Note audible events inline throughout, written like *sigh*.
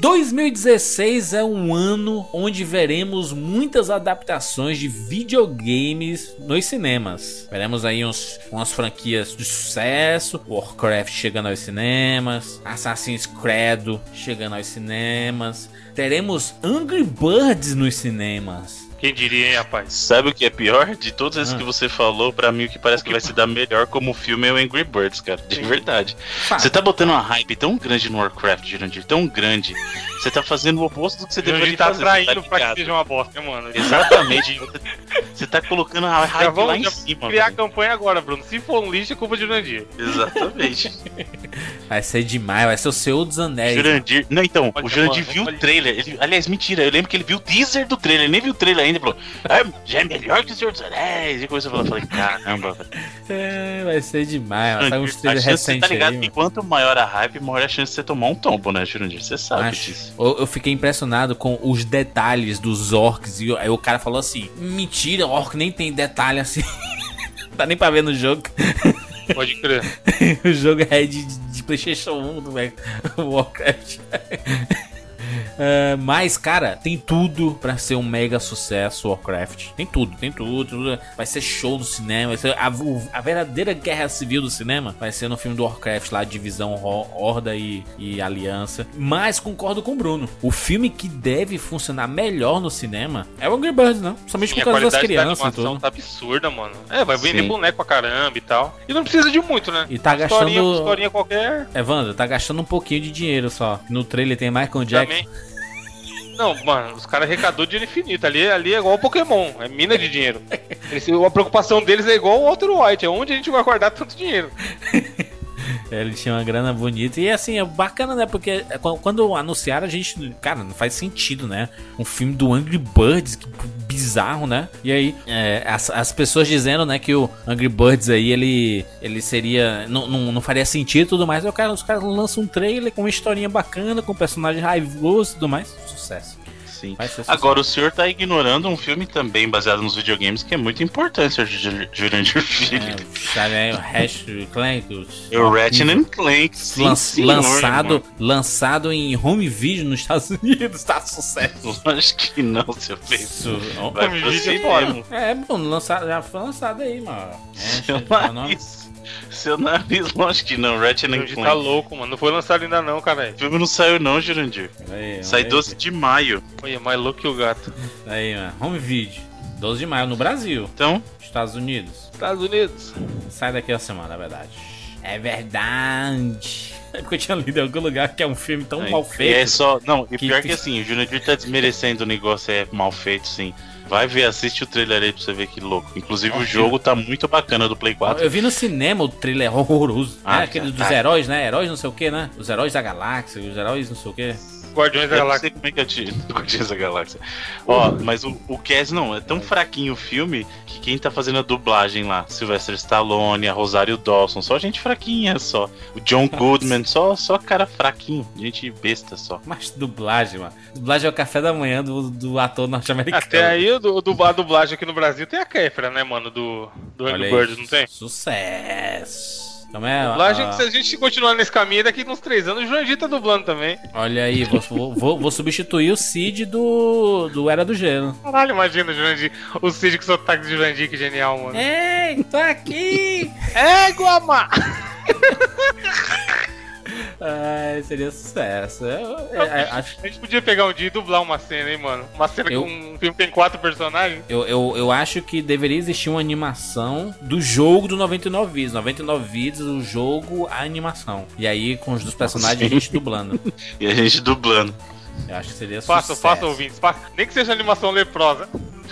2016 é um ano onde veremos muitas adaptações de videogames nos cinemas. Veremos aí uns, umas franquias de sucesso, Warcraft chegando aos cinemas, Assassin's Creed chegando aos cinemas. Teremos Angry Birds nos cinemas. Quem diria, hein, rapaz? Sabe o que é pior? De todos esses Ah. que você falou, pra mim o que parece que vai se dar melhor como filme é o Angry Birds, cara. De verdade. Fato. Você tá botando uma hype tão grande no Warcraft, Jurandir, tão grande. Você tá fazendo o oposto do que você deveria tá fazer. traindo tá pra que seja uma bosta, né, mano? Exatamente. Você tá colocando a Já hype lá vamos em já cima. criar a campanha agora, Bruno. Se for um lixo, é culpa de Jurandir. Exatamente. *laughs* Vai ser demais, vai ser o Senhor dos Anéis. Jurandir. Não, então, Olha, o Jurandir mano, viu o trailer. Ele, aliás, mentira, eu lembro que ele viu o teaser do trailer, ele nem viu o trailer ainda. Ele falou, ah, já é melhor que o Senhor dos Anéis. E começou a falar, falei, caramba. É, vai ser demais. Sair uns trailers você recentes tá ligado aí. que quanto maior a hype, maior a chance de você tomar um tombo, né, Jurandir? Você sabe Mas disso. eu, eu fiquei impressionado com os detalhes dos orcs. E aí o cara falou assim: Mentira, orc nem tem detalhe assim. Dá *laughs* nem pra ver no jogo. Pode crer. *laughs* o jogo é de, de PlayStation 1 do Mac- Warcraft. É, mas, cara, tem tudo pra ser um mega sucesso Warcraft. Tem tudo, tem tudo, tudo. Vai ser show no cinema. Vai ser a, a verdadeira guerra civil do cinema vai ser no filme do Warcraft lá, Divisão Ho- Horda e, e Aliança. Mas concordo com o Bruno. O filme que deve funcionar melhor no cinema é o Angry Birds, não? Somente Sim, por causa das qualidade da crianças e tudo. tá absurda, mano. É, vai vender Sim. boneco pra caramba e tal. E não precisa de muito, né? E tá Historinha, gastando. historinha qualquer. Evandro, tá gastando um pouquinho de dinheiro só. No trailer tem Michael Jackson. Também. Não, mano, os caras arrecadou dinheiro infinito. Ali, ali é igual o Pokémon, é mina de dinheiro. *laughs* Eles- a preocupação deles é igual o Walter White, é onde a gente vai guardar tanto dinheiro. *laughs* Ele tinha uma grana bonita. E assim, é bacana, né? Porque é quan- quando anunciaram, a gente. Cara, não faz sentido, né? Um filme do Angry Birds, que bizarro, né? E aí, é, as, as pessoas dizendo, né, que o Angry Birds aí, ele, ele seria. Não, não, não faria sentido e tudo mais. O cara, os caras lançam um trailer com uma historinha bacana, com um personagem raivoso e tudo mais. Sucesso. Sim. Agora, o senhor tá ignorando um filme também baseado nos videogames que é muito importante. Ju- Jurandir Filho. É, sabe aí, o Hash Clank. os- É o Ratchet Clank, sim, Lan- senhor, lançado, irmão. lançado em home video nos Estados Unidos, tá sucesso. *laughs* Acho que não, seu. Vai Home video é. É, Bruno, lançado, já foi lançado aí, mano. É, Seu nariz. *laughs* Lógico que não. Ratchet tá Clank. louco, mano. Não foi lançado ainda não, cara. O filme não saiu não, Jurandir. Aí, Sai aí, 12 de maio. Olha, mais louco que o gato. Aí, mano. Home video. 12 de maio no Brasil, Então, Estados Unidos. Estados Unidos. Sai daqui a semana, é verdade. É verdade. *laughs* É porque eu tinha lido em algum lugar que é um filme tão aí, mal e feito. É só. Não, e que pior fi- que assim, o Jurandir tá desmerecendo o negócio, é mal feito, sim. Vai ver, assiste o trailer aí pra você ver que louco. Inclusive o Ok. jogo tá muito bacana do Play 4. Eu vi no cinema o trailer horroroso. Ah, né? Aquele tá. dos heróis, né? Heróis não sei o que, né? Os heróis da galáxia, os heróis não sei o que. Guardiões da Eu não Galáxia. sei como é que eu te *laughs* Guardiões da Galáxia. Ó, mas o, o Cass não, é tão fraquinho o filme que quem tá fazendo a dublagem lá, Sylvester Stallone, a Rosário Dawson, só gente fraquinha só. O John *laughs* Goodman, só, só cara fraquinho, gente besta só. Mas dublagem, mano. Dublagem é o café da manhã do, do ator norte-americano. Até aí, o a dublagem aqui no Brasil tem a Kéfera, né, mano? Do, do Angry Birds, não tem? Sucesso. Como é? Dublagem, ah, se a gente continuar nesse caminho, daqui uns três anos o Jurandir tá dublando também. olha aí, vou, vou- vou, substituir o Cid do, do Era do Gelo. Caralho, imagina o Jurandir, o Cid com sotaque de Jurandir, que genial, mano. Ei, tô aqui! É, Guamá! *laughs* Ai, seria sucesso. Eu, eu- eu acho, A gente podia pegar um dia e dublar uma cena, hein, mano? Uma cena Eu- com um filme que tem quatro personagens. eu, eu, eu acho que deveria existir uma animação do jogo do 99 Vidas. 99 Vidas, o jogo, a animação. E aí, com os dos personagens, a gente dublando. *laughs* E a gente dublando. Eu acho que seria Faça, sucesso. faça, ouvintes. Faça. Nem que seja animação leprosa.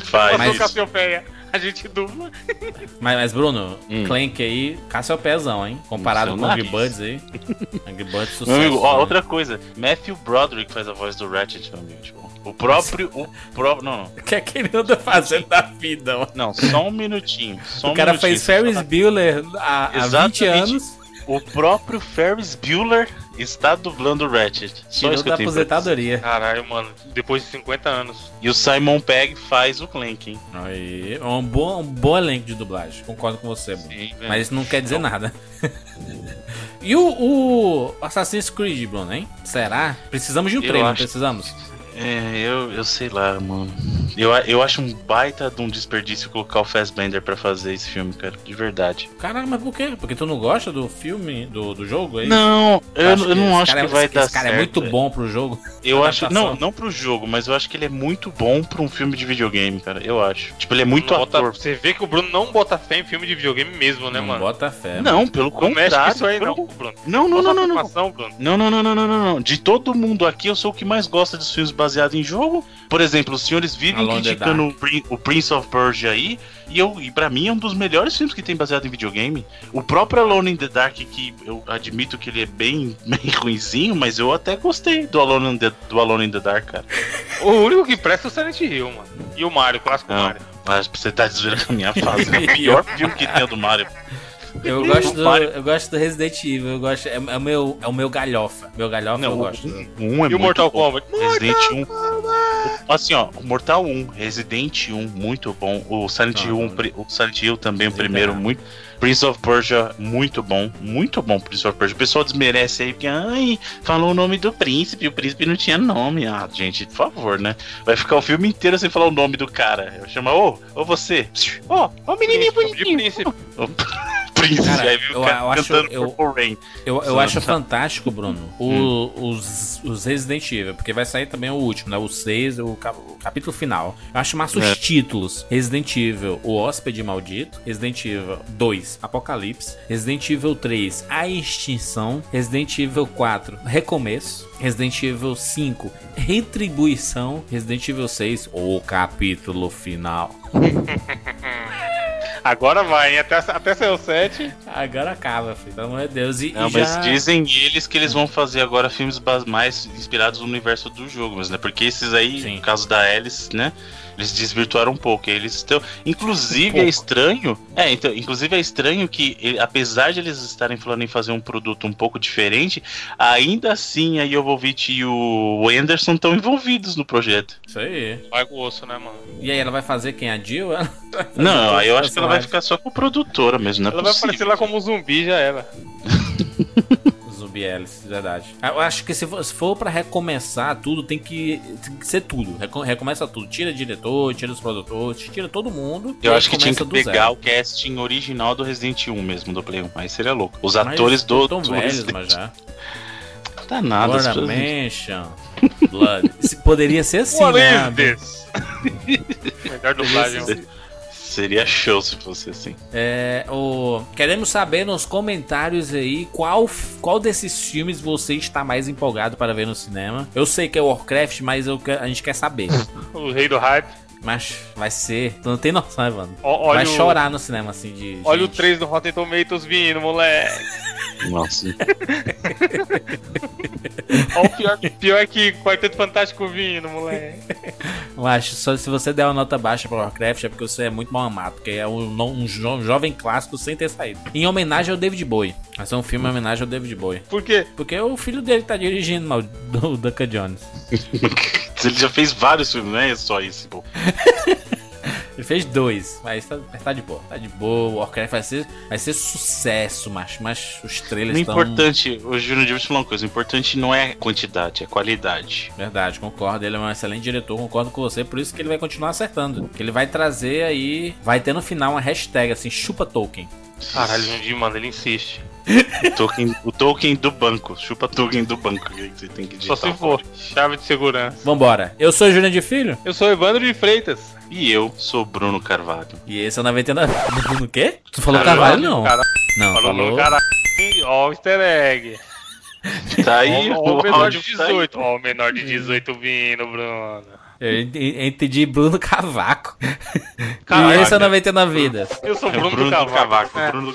Faz. Mas- Cassiopeia. A gente dubla. Mas, mas, Bruno, Hum. Clank aí, Cassiopeazão, hein? Comparado com Angry. Birds aí. Angry Birds sucesso. Meu amigo, ó, né? outra coisa. Matthew Broderick faz a voz do Ratchet, meu amigo. Tipo, o próprio. O próprio. Não, não. O que é que ele anda fazendo da vida, mano? Não, só um minutinho. Só um O cara minutinho. fez Ferris Bueller há, há 20 Exatamente. anos, O próprio Ferris Bueller está dublando o Ratchet. Só tirou isso que da eu tenho pra dizer. aposentadoria. Caralho, mano. Depois de 50 anos. E o Simon Pegg faz o Clank, hein? Aí, é um bom, um bom elenco de dublagem. Concordo com você, Bruno. Sim. Mas isso não quer dizer nada. *laughs* E o, o Assassin's Creed, Bruno, hein? Será? Precisamos de um Eu trailer, acho- precisamos. É, eu, eu sei lá, mano. Eu, eu acho um baita de um desperdício colocar o Fassbender pra fazer esse filme, cara. De verdade. Caralho, mas por quê? Porque tu não gosta do filme, do, do jogo? É isso? Não, eu, acha eu não esse acho que é- vai esse dar cara certo. é muito bom pro jogo. Eu acho. Não, não pro jogo, mas eu acho que ele é muito bom pra um filme de videogame, cara. Eu acho. Tipo, ele é muito Não bota- ator. Você vê que o Bruno não bota fé em filme de videogame mesmo, né, não mano? bota fé. Não, pelo Não mexe com contrário. isso aí, pelo- não, Bruno. Não, não, não, não, não. Não, não, não, não, não, não, não. De todo mundo aqui, eu sou o que mais gosta dos filmes baseados em jogo. Por exemplo, os senhores vivem Alone in the criticando o, Prin- o Prince of Persia aí. E, eu, e pra mim é um dos melhores filmes que tem baseado em videogame. O próprio Alone in the Dark, que eu admito que ele é bem, *laughs* bem ruinzinho, mas eu até gostei do Alone in the, do Alone in the Dark, cara. O único que presta é o Silent Hill, mano. E o Mario, o clássico Não. Mario. Mas você tá desvirando a minha fase. É o pior *laughs* filme que tem é o do Mario. Eu gosto, do, eu gosto do Resident Evil, eu gosto, é, é o meu, é o meu galhofa. Meu galhofa eu Não, gosto. um, um é E o muito Mortal bom. Kombat? Resident 1. Assim, ó, o Mortal 1, Resident 1, muito bom. O Silent Ah, Hill, um, não. pri- o Silent Hill também, o primeiro, tá. muito. Prince of Persia, muito bom. Muito bom, Prince of Persia. O pessoal desmerece aí, porque, ai, falou o nome do príncipe, o príncipe não tinha nome. Ah, gente, por favor, né? Vai ficar o filme inteiro sem falar o nome do cara. Eu chamo, ô, ô você. Ô, ô menininho Príncipe, de bonitinho. príncipe. *laughs* Ô, Príncipe, Cara, aí eu- cara eu acho- eu-. Eu, eu acho fantástico, Bruno, o- os, os Resident Evil, porque vai sair também o último, né? O 6, o, ca- o capítulo final. Eu acho massa os É. títulos: Resident Evil, O Hóspede Maldito, Resident Evil 2, Apocalipse, Resident Evil 3, A Extinção, Resident Evil 4, Recomeço, Resident Evil 5, Retribuição, Resident Evil 6, O Capítulo Final. *laughs* Agora vai, hein? Até, até o 7. Agora acaba, filho, pelo amor de Deus. E, Não, e mas já... dizem eles que eles vão fazer agora filmes mais inspirados no universo do jogo, mas né? Porque esses aí, Sim. no caso da Alice, né? Eles desvirtuaram um pouco. Eles estão. Inclusive pouco. é estranho. É, então, inclusive é estranho que, ele- apesar de eles estarem falando em fazer um produto um pouco diferente, ainda assim a Jovovich e o Anderson estão envolvidos no projeto. Isso aí. Vai com o osso, né, mano? E aí ela vai fazer quem? A Jill? *laughs* Ela Não, eu acho que ela vai ficar só com produtora mesmo, não é Ela vai aparecer lá como um zumbi, já era. *laughs* Alice, verdade. Eu acho que se for, se for pra recomeçar tudo, tem que, tem que ser tudo. Reco- recomeça tudo. Tira diretor, tira os produtores, tira todo mundo. Eu acho que tinha que pegar zero. o casting original do Resident 1 mesmo, do Play 1. Aí seria louco. Os Mas atores do. Tão do velhos, Resident- mas já. *laughs* Tá nada. pessoas- Mansion, Blood. Poderia ser *laughs* assim, What né? *laughs* Melhor dublagem. Seria show se fosse assim. É, o... Queremos saber nos comentários aí qual, qual desses filmes você está mais empolgado para ver no cinema. Eu sei que é Warcraft, mas eu a gente quer saber. *laughs* O rei do hype. Mas vai ser. Tu não tem noção, né, mano? Olha vai o- chorar no cinema, assim, de. Olha o gente. 3 do Rotten Tomatoes vindo, moleque. Nossa. Olha o pior, pior que Quarteto Fantástico vindo, moleque. Eu acho, só se você der uma nota baixa pra Warcraft é porque você é muito mal amado, porque é um, um jo- jovem clássico sem ter saído. Em homenagem ao David Bowie. Vai ser um filme em homenagem ao David Bowie. Por quê? Porque o filho dele tá dirigindo, mal, do Duncan Jones. *laughs* *laughs* Ele já fez vários filmes, não é só isso, pô. Ele fez dois, mas tá, mas tá de boa. Tá de boa, o Warcraft vai ser, vai ser sucesso, mas, mas os O trailers estão. importante, o Júnior Davis falou uma coisa: o importante não é quantidade, é qualidade. Verdade, concordo. Ele é um excelente diretor, concordo com você. Por isso que ele vai continuar acertando. Que ele vai trazer aí. Vai ter no final uma hashtag assim: chupa Tolkien. Caralho, Jundim, mano, ele insiste. O token, o token do banco, chupa token do banco que você tem que Só se for. Chave de segurança. Vambora. Eu sou o Júnior de Filho. Eu sou Evandro de Freitas. E eu sou Bruno Carvalho. E esse é o 99. No quê? Tu falou Caralho, Carvalho, não? Cara, Não, falou falou. no cara. Ó o easter egg. Tá aí, Ó, ó o menor de áudio tá aí. 18. Ó o menor de 18 vindo, Bruno. Eu ent- entendi Bruno Cavaco. Caralho. e esse é o 99 Vidas. Eu sou É Bruno, o Bruno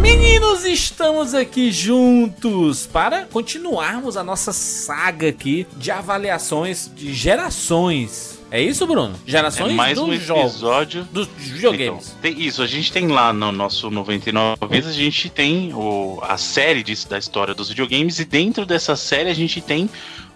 Meninos, estamos aqui juntos para continuarmos a nossa saga aqui de avaliações de gerações. É isso, Bruno? Gerações É mais dos um jogos, episódio. dos videogames. Então, tem isso, a gente tem lá no nosso 99 vezes, a gente tem o, a série de, da história dos videogames, e dentro dessa série a gente tem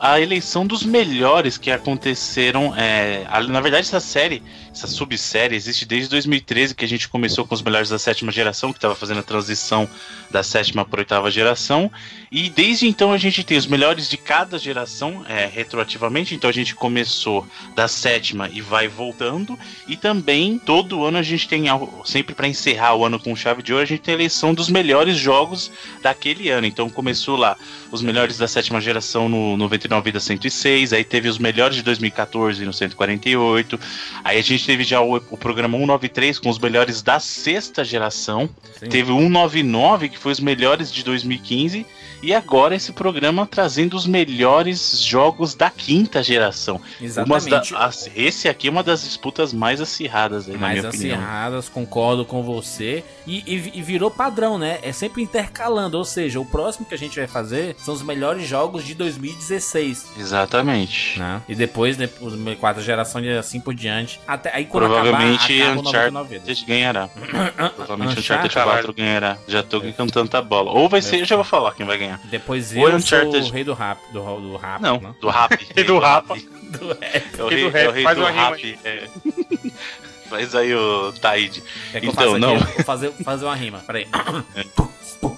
a eleição dos melhores que aconteceram. é, a- na verdade, essa série, essa subsérie, existe desde 2013, que a gente começou com os melhores da sétima geração, que estava fazendo a transição da sétima para oitava geração. E desde então a gente tem os melhores de cada geração, é, retroativamente. Então a gente começou da sétima e vai voltando. E também todo ano a gente tem, sempre para encerrar o ano com chave de ouro, a gente tem a eleição dos melhores jogos daquele ano. Então começou lá os melhores da sétima geração no 99 Vida 106, aí teve os melhores de 2014 no 148. Aí a gente teve já o, o programa 193 com os melhores da sexta geração. Sim. Teve o 199 que foi os melhores de 2015 e agora esse programa trazendo os melhores jogos da quinta geração. Umas da- Exatamente. as- esse aqui é uma das disputas mais acirradas, aí, na mais minha opinião. acirradas, concordo com você. E, e- e virou padrão, né? É sempre intercalando. Ou seja, o próximo que a gente vai fazer são os melhores jogos de 2016. Exatamente. Né? E depois, né, quarta geração e assim por diante. Até aí quando Provavelmente acabar, acaba o 99 vidas. Uncharted ganhará. *coughs* Provavelmente Uncharted? Uncharted 4 ganhará. Já tô cantando tanta bola. Ou vai ser, eu já vou falar quem vai ganhar. Depois Ou eu Uncharted. sou o rei do rap. Do, do rap, Não, né? do rap. *laughs* Rei do rapa. *laughs* Do rap. É o Rei do é o rap. rei Faz do rap. é. *laughs* Faz aí o Taíde. Quer que eu Então, faça não. aqui? Vou fazer, fazer uma rima. Peraí. *coughs*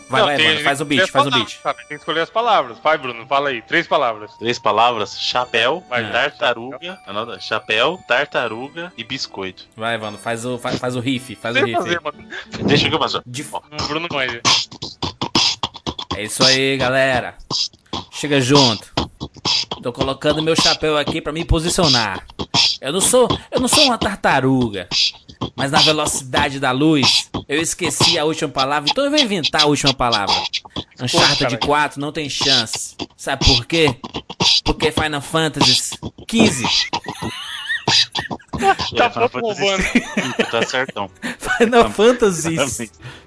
Vai, Não, vai, tem- mano. Faz o beat, tem faz o beat. cara, Tem que escolher as palavras. Vai, Bruno, fala aí. Três palavras. Três palavras: chapéu, Vai, tartaruga, anota, chapéu, tartaruga e biscoito. Vai, mano. Faz o, faz, faz o riff. Faz o Sem riff. fazer. Deixa que eu passo. De Ó, O Bruno manja. É isso aí, galera. Chega junto. Tô colocando meu chapéu aqui pra me posicionar. Eu não sou, eu não sou uma tartaruga. Mas na velocidade da luz, eu esqueci a última palavra, então eu vou inventar a última palavra. Uncharted 4 não tem chance. Sabe por quê? Porque Final Fantasy 15. Tá Final Fantasy. V, Tá certão. Final Fantasy.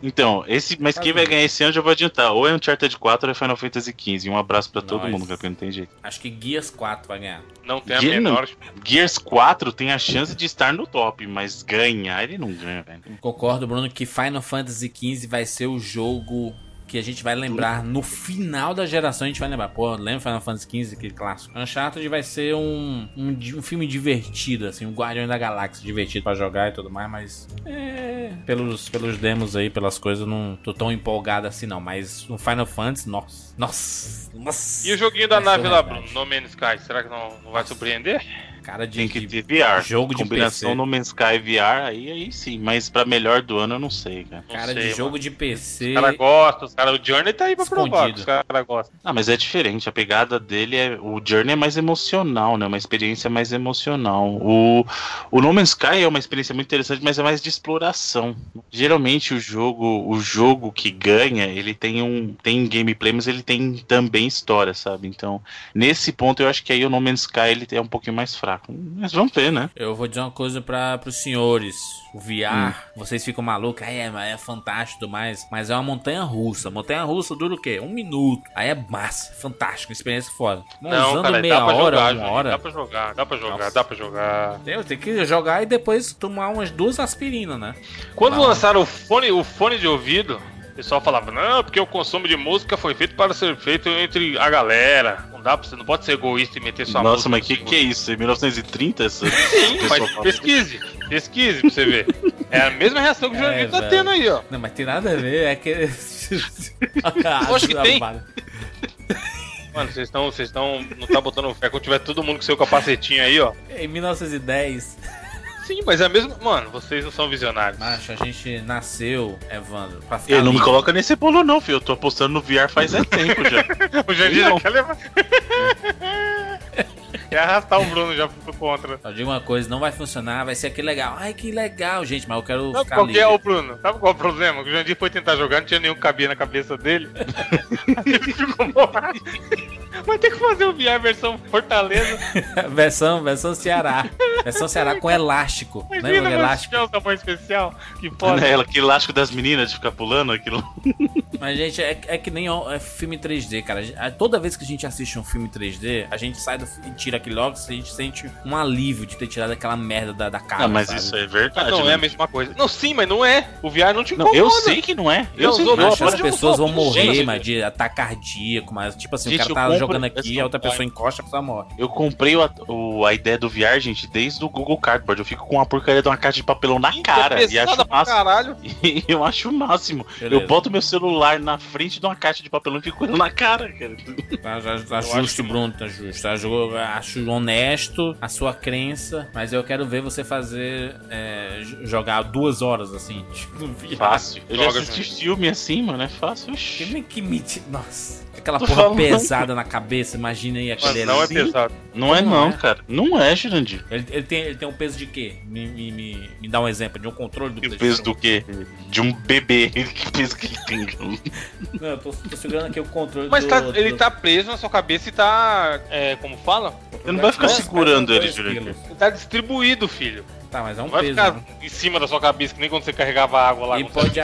Então, esse, mas quem vai ganhar esse ano eu já vou adiantar. Ou é Uncharted 4 ou é Final Fantasy XV. Um abraço pra todo Nós. mundo, porque não tem jeito. Acho que Guias 4 vai ganhar. Não tem a menor. Gears 4 tem a chance de estar no top, mas ganhar ele não ganha, velho. Concordo, Bruno, que Final Fantasy XV vai ser o jogo que a gente vai lembrar no final da geração. A gente vai lembrar, pô, lembra Final Fantasy XV, aquele clássico? Uncharted vai ser um, um, um filme divertido, assim, um Guardião da Galáxia divertido pra jogar e tudo mais, mas. É. Pelos, pelos demos aí, pelas coisas, eu não tô tão empolgado assim, não. Mas no Final Fantasy, nossa. Nossa. Nossa. E o joguinho da nave lá. Bruno? No Man's Sky, será que não, não vai surpreender? Cara de. Tem que de- ter VR. jogo de Combinação PC. no Man's Sky VR, aí, aí sim. Mas pra melhor do ano eu não sei, cara. Não Cara sei, de mano. jogo de PC. Os caras gostam, os caras. O Journey tá aí pra provar. Escondido. Os caras gostam. Ah, mas é diferente. A pegada dele é. O Journey é mais emocional, né? Uma experiência mais emocional. O, o No Man's Sky é uma experiência muito interessante, mas é mais de exploração. Geralmente o jogo, o jogo que ganha, ele tem um. tem gameplay, mas ele tem também história, sabe? Então, nesse ponto eu acho que aí o No Man's Sky ele é um pouquinho mais fraco. Mas vamos ver, né? Eu vou dizer uma coisa para os senhores. O VR, vocês ficam malucos, aí é, é fantástico e tudo mais, mas é uma montanha russa. Montanha russa dura o quê? Um minuto. Aí é massa, fantástico, experiência foda. Mas Não, usando cara, meia dá pra hora, jogar, uma hora. Dá pra jogar, dá pra jogar, Nossa. dá pra jogar. Tem, tem que jogar e depois tomar umas duas aspirinas, né? Quando Não. lançaram o fone, o fone de ouvido, pessoal falava, não, porque o consumo de música foi feito para ser feito entre a galera. Não dá pra você, não pode ser egoísta e meter sua Nossa, música. mas no que que é isso? Em 1930? Essa... Sim, pessoal mas pesquise, pesquise pra você ver. É a mesma reação que o É, Jurandir tá velho. tendo aí, ó. Não, mas tem nada a ver, é que. *laughs* Acho que tem. Mano, vocês estão, vocês estão, não tá botando fé. Quando tiver todo mundo com seu capacetinho aí, ó. Em 1910, Sim, mas é a mesma. Mano, vocês não são visionários. macho, a gente nasceu, Evandro, pra ficar Eu não me coloca nesse bolo, não, filho. Eu tô apostando no VR faz é *laughs* tempo já. O Jurandir Não. quer levar. *laughs* Ia *laughs* arrastar o Bruno já pro contra. Só digo uma coisa, não vai funcionar, vai ser aquele legal. Ai, que legal, gente, mas eu quero Sabe ficar qual que livre. é o Bruno? Sabe qual é o problema? Que o Jandir foi tentar jogar, não tinha nenhum que cabia na cabeça dele. *laughs* Ele ficou. Vai ter que fazer o VR versão Fortaleza. *laughs* versão, versão Ceará. Versão Ceará com elástico. Lembra Imagina o o elástico? elástico. o tamanho especial. Que foda. Né, aquele elástico das meninas de ficar pulando, aquilo. Mas, gente, é, é que nem ó, é filme 3D, cara. A- Toda vez que a gente assiste um filme 3D, a gente sai do e tira aquele óculos e a gente sente um alívio de ter tirado aquela merda da, da cara. Ah, mas sabe? isso é Mas verdade. não é né? a mesma coisa. Não, sim, mas não é. O VR não te Não, incomoda. eu sei que não é. Eu Não, sei não, que não, que as pessoas vão morrer, Gente, mas de ataque cardíaco, mas tipo assim, Gente, o cara tá jogando aqui, assim, a outra vai. pessoa encosta, a pessoa morre. Eu comprei o, o- a ideia do VR, gente, desde o Google Cardboard. Eu fico com uma porcaria de uma caixa de papelão na cara. É e acho máximo. *laughs* E eu acho o máximo. Beleza. Eu boto meu celular na frente de uma caixa de papelão e fico com ele na cara, cara. Tá, já, tá acho justo, que- Bruno, tá justo. Tá, acho honesto a sua crença, mas eu quero ver você fazer. é, jogar duas horas assim. VR. Fácil. Eu já Joga, assisti gente. filme assim, mano. É fácil. Que, que. Nossa. Aquela porra falando. pesada na cabeça, imagina aí Mas aquele não é ali. pesado. Não é Não não, é? cara. Não é, Jurandir. Ele, ele tem, ele tem um peso de quê? Me, me, me, me dá um exemplo de um controle do PlayStation. peso do quê? De um bebê. *laughs* Que peso que tem? Não, eu tô, tô segurando aqui o controle Mas do, tá- do- ele tá preso na sua cabeça e tá. É, como fala? Você não vai ficar segurando ele, dois Jurandir. Ele tá distribuído, filho. Tá, mas é um Não vai peso. ficar né? em cima da sua cabeça, que nem quando você carregava água lá. E pode.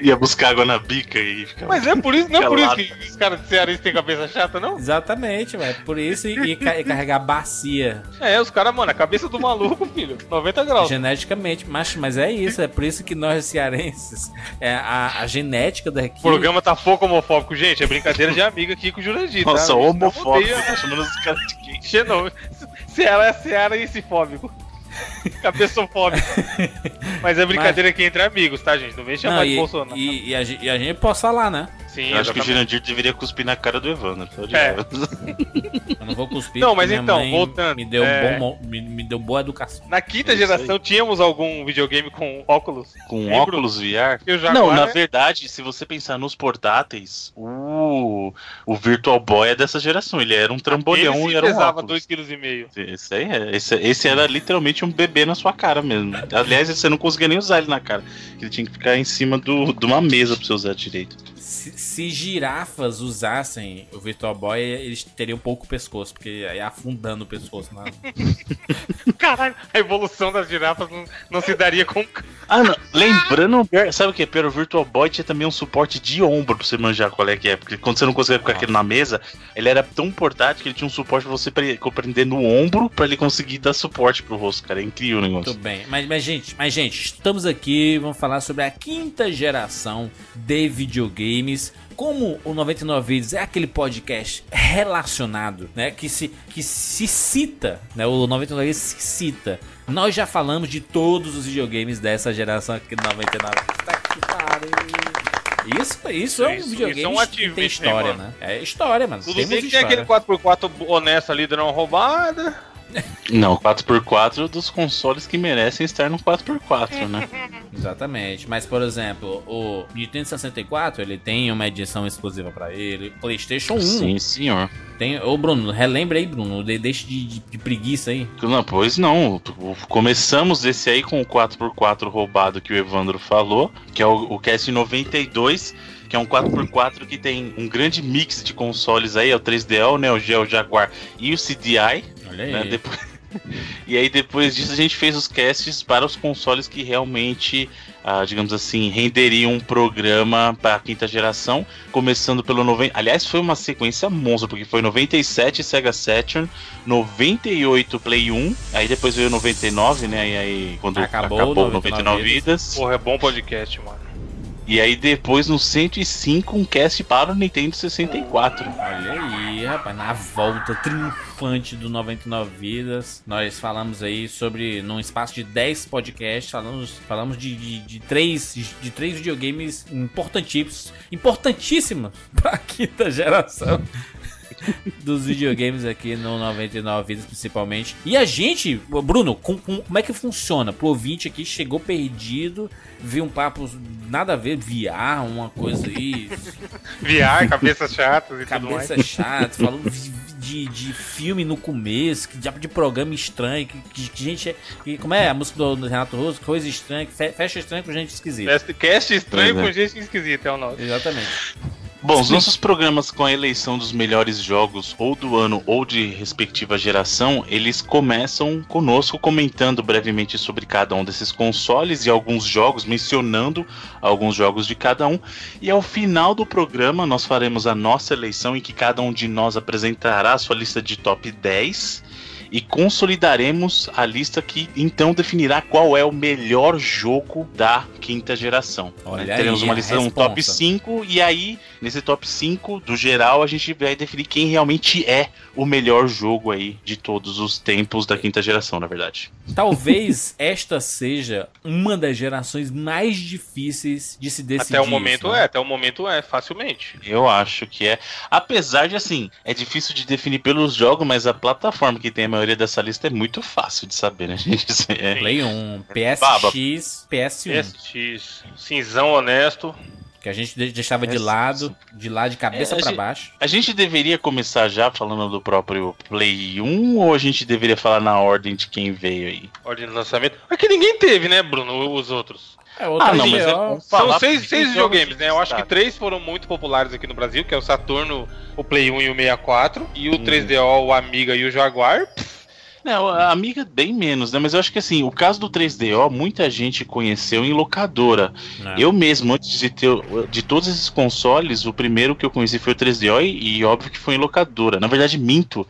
Ia buscar água na bica e ficava. Mas é por isso, não é por isso que os caras de cearense têm cabeça chata, não? Exatamente, velho. Por isso e, e ca- carregar bacia É, os caras, mano, a cabeça do maluco, filho. 90 graus. geneticamente. Mas, mas é isso, é por isso que nós cearenses, é, a, a genética daqui. O programa tá pouco homofóbico, gente. É brincadeira de amiga aqui com o Jurandir, tá? Nossa, não homofóbico. Tá chamando os caras de gay. Xenô. Ceará é Ceará e esse fóbico. *laughs* Cabeçofóbico. Mas é brincadeira aqui entre amigos, tá, gente? Não vem chamar Não, de e, Bolsonaro. e, e a, e a gente pode falar, né? Sim, Eu acho que o. Jurandir deveria cuspir na cara do Evandro. Tá de É. *laughs* Eu não vou cuspir. Não, mas então, voltando, Me deu, é- bom, me, me deu boa educação. Na quinta É geração, tínhamos algum videogame com óculos? Com Lembro. óculos VR? Não, na é- verdade, se você pensar nos portáteis, o, o Virtual Boy é dessa geração. Ele era um trambolhão e era um pesava óculos. 2,5 kg. Esse aí é. Esse, esse era literalmente um bebê na sua cara mesmo. Aliás, você não conseguia nem usar ele na cara. Ele tinha que ficar em cima do, de uma mesa pra você usar direito. Se, se girafas usassem o Virtual Boy, eles teriam pouco pescoço, porque ia afundando o pescoço. Na... *laughs* Caralho, a evolução das girafas não, não se daria com. Ah, não. Lembrando, sabe o que? Pelo Virtual Boy tinha também um suporte de ombro pra você manjar qual é que é. Porque quando você não conseguia ficar aquele na mesa, ele era tão portátil que ele tinha um suporte pra você pre- compreender no ombro pra ele conseguir dar suporte pro rosto, cara. É incrível o negócio. Muito bem. Mas, mas, gente, mas, gente, estamos aqui, vamos falar sobre a quinta geração de Como o 99 Vídeos é aquele podcast relacionado, né? Que se, que se cita, né? O 99 Vídeos se cita. Nós já falamos de todos os videogames dessa geração aqui do 99. Tá que pariu. Isso, isso é um Isso- videogame isso é um que tem história, mano? né? É história, mano. Tudo Temos bem que tem aquele 4x4 honesto ali dando uma roubada. Não, 4x4 dos consoles que merecem estar no 4x4, né? *laughs* Exatamente. Mas, por exemplo, o Nintendo 64, ele tem uma edição exclusiva pra ele. PlayStation 1 Sim, senhor. tem. Ô, Bruno, relembra aí, Bruno. de- Deixa de, de- de preguiça aí. Não, pois não. Começamos esse aí com o 4x4 roubado que o Evandro falou, que é o, o Cast 92, que é um 4x4 que tem um grande mix de consoles aí, é o 3DO, o Neo Geo, o Jaguar e o CDI. Olha aí. né? Depois- *laughs* E aí depois disso a gente fez os casts para os consoles que realmente, ah, digamos assim, renderiam um programa para a quinta geração, começando pelo 90. Aliás, foi uma sequência monstro, porque foi 97 Sega Saturn, 98 Play 1, aí depois veio 99, né? E aí quando Acabou acabou, o 99 99 vidas. Porra, é bom podcast, mano. E aí depois no 105 um cast para o Nintendo 64. Olha aí, rapaz, na volta triunfante do 99 Vidas, nós falamos aí sobre, num espaço de 10 podcasts, falamos, falamos de, de, de três, de três videogames importantíssimos, importantíssimos *laughs* pra quinta geração. Dos videogames aqui no 99 Vidas, principalmente. E a gente, Bruno, com- com- como é que funciona? Pro ouvinte aqui, chegou perdido, viu um papo nada a ver, VR, uma coisa aí, VR, cabeças chatas e tudo mais. Cabeça chata, falou vi- de, de filme no começo, que diabo de programa estranho, que, que, que gente. Que, como é a música do, do Renato Russo? Coisa estranha, fe- fecha estranho com gente esquisita. Cast- estranho é. com gente esquisita, é o nome. Exatamente. Bom, os nossos programas com a eleição dos melhores jogos ou do ano ou de respectiva geração, eles começam conosco comentando brevemente sobre cada um desses consoles e alguns jogos, mencionando alguns jogos de cada um. E ao final do programa, nós faremos a nossa eleição em que cada um de nós apresentará a sua lista de top 10 e consolidaremos a lista que então definirá qual é o melhor jogo da quinta geração. Olha né? aí, Teremos uma lista, um top responsa. 5, e aí, nesse top 5 do geral, a gente vai definir quem realmente é o melhor jogo aí de todos os tempos da quinta geração, na verdade. Talvez *laughs* esta seja uma das gerações mais difíceis de se decidir. Até o momento isso, né? é, até o momento é, facilmente. Eu acho que é. Apesar de, assim, é difícil de definir pelos jogos, mas a plataforma que tem a maioria dessa lista é muito fácil de saber, né, *laughs* gente? É- Play 1, Baba. PSX, PS1. SX, cinzão honesto. Que a gente de- deixava de É, lado, de lá de cabeça É, a pra gente- baixo. A gente deveria começar já falando do próprio Play 1 ou a gente deveria falar na ordem de quem veio aí? Ordem de lançamento. É que ninguém teve, né, Bruno? Os outros. É, outro Ah, não, mas é ó, São seis, seis videogames, jogos né? Eu acho que três foram muito populares aqui no Brasil, que é o Saturno, o Play 1 e o 64. E o Uhum. 3DO, o Amiga e o Jaguar. Não, a amiga bem menos, né? Mas eu acho que assim, o caso do 3DO, muita gente conheceu em locadora. né? Eu mesmo, antes de ter de todos esses consoles, o primeiro que eu conheci foi o 3DO e, e óbvio que foi em locadora. Na verdade, minto.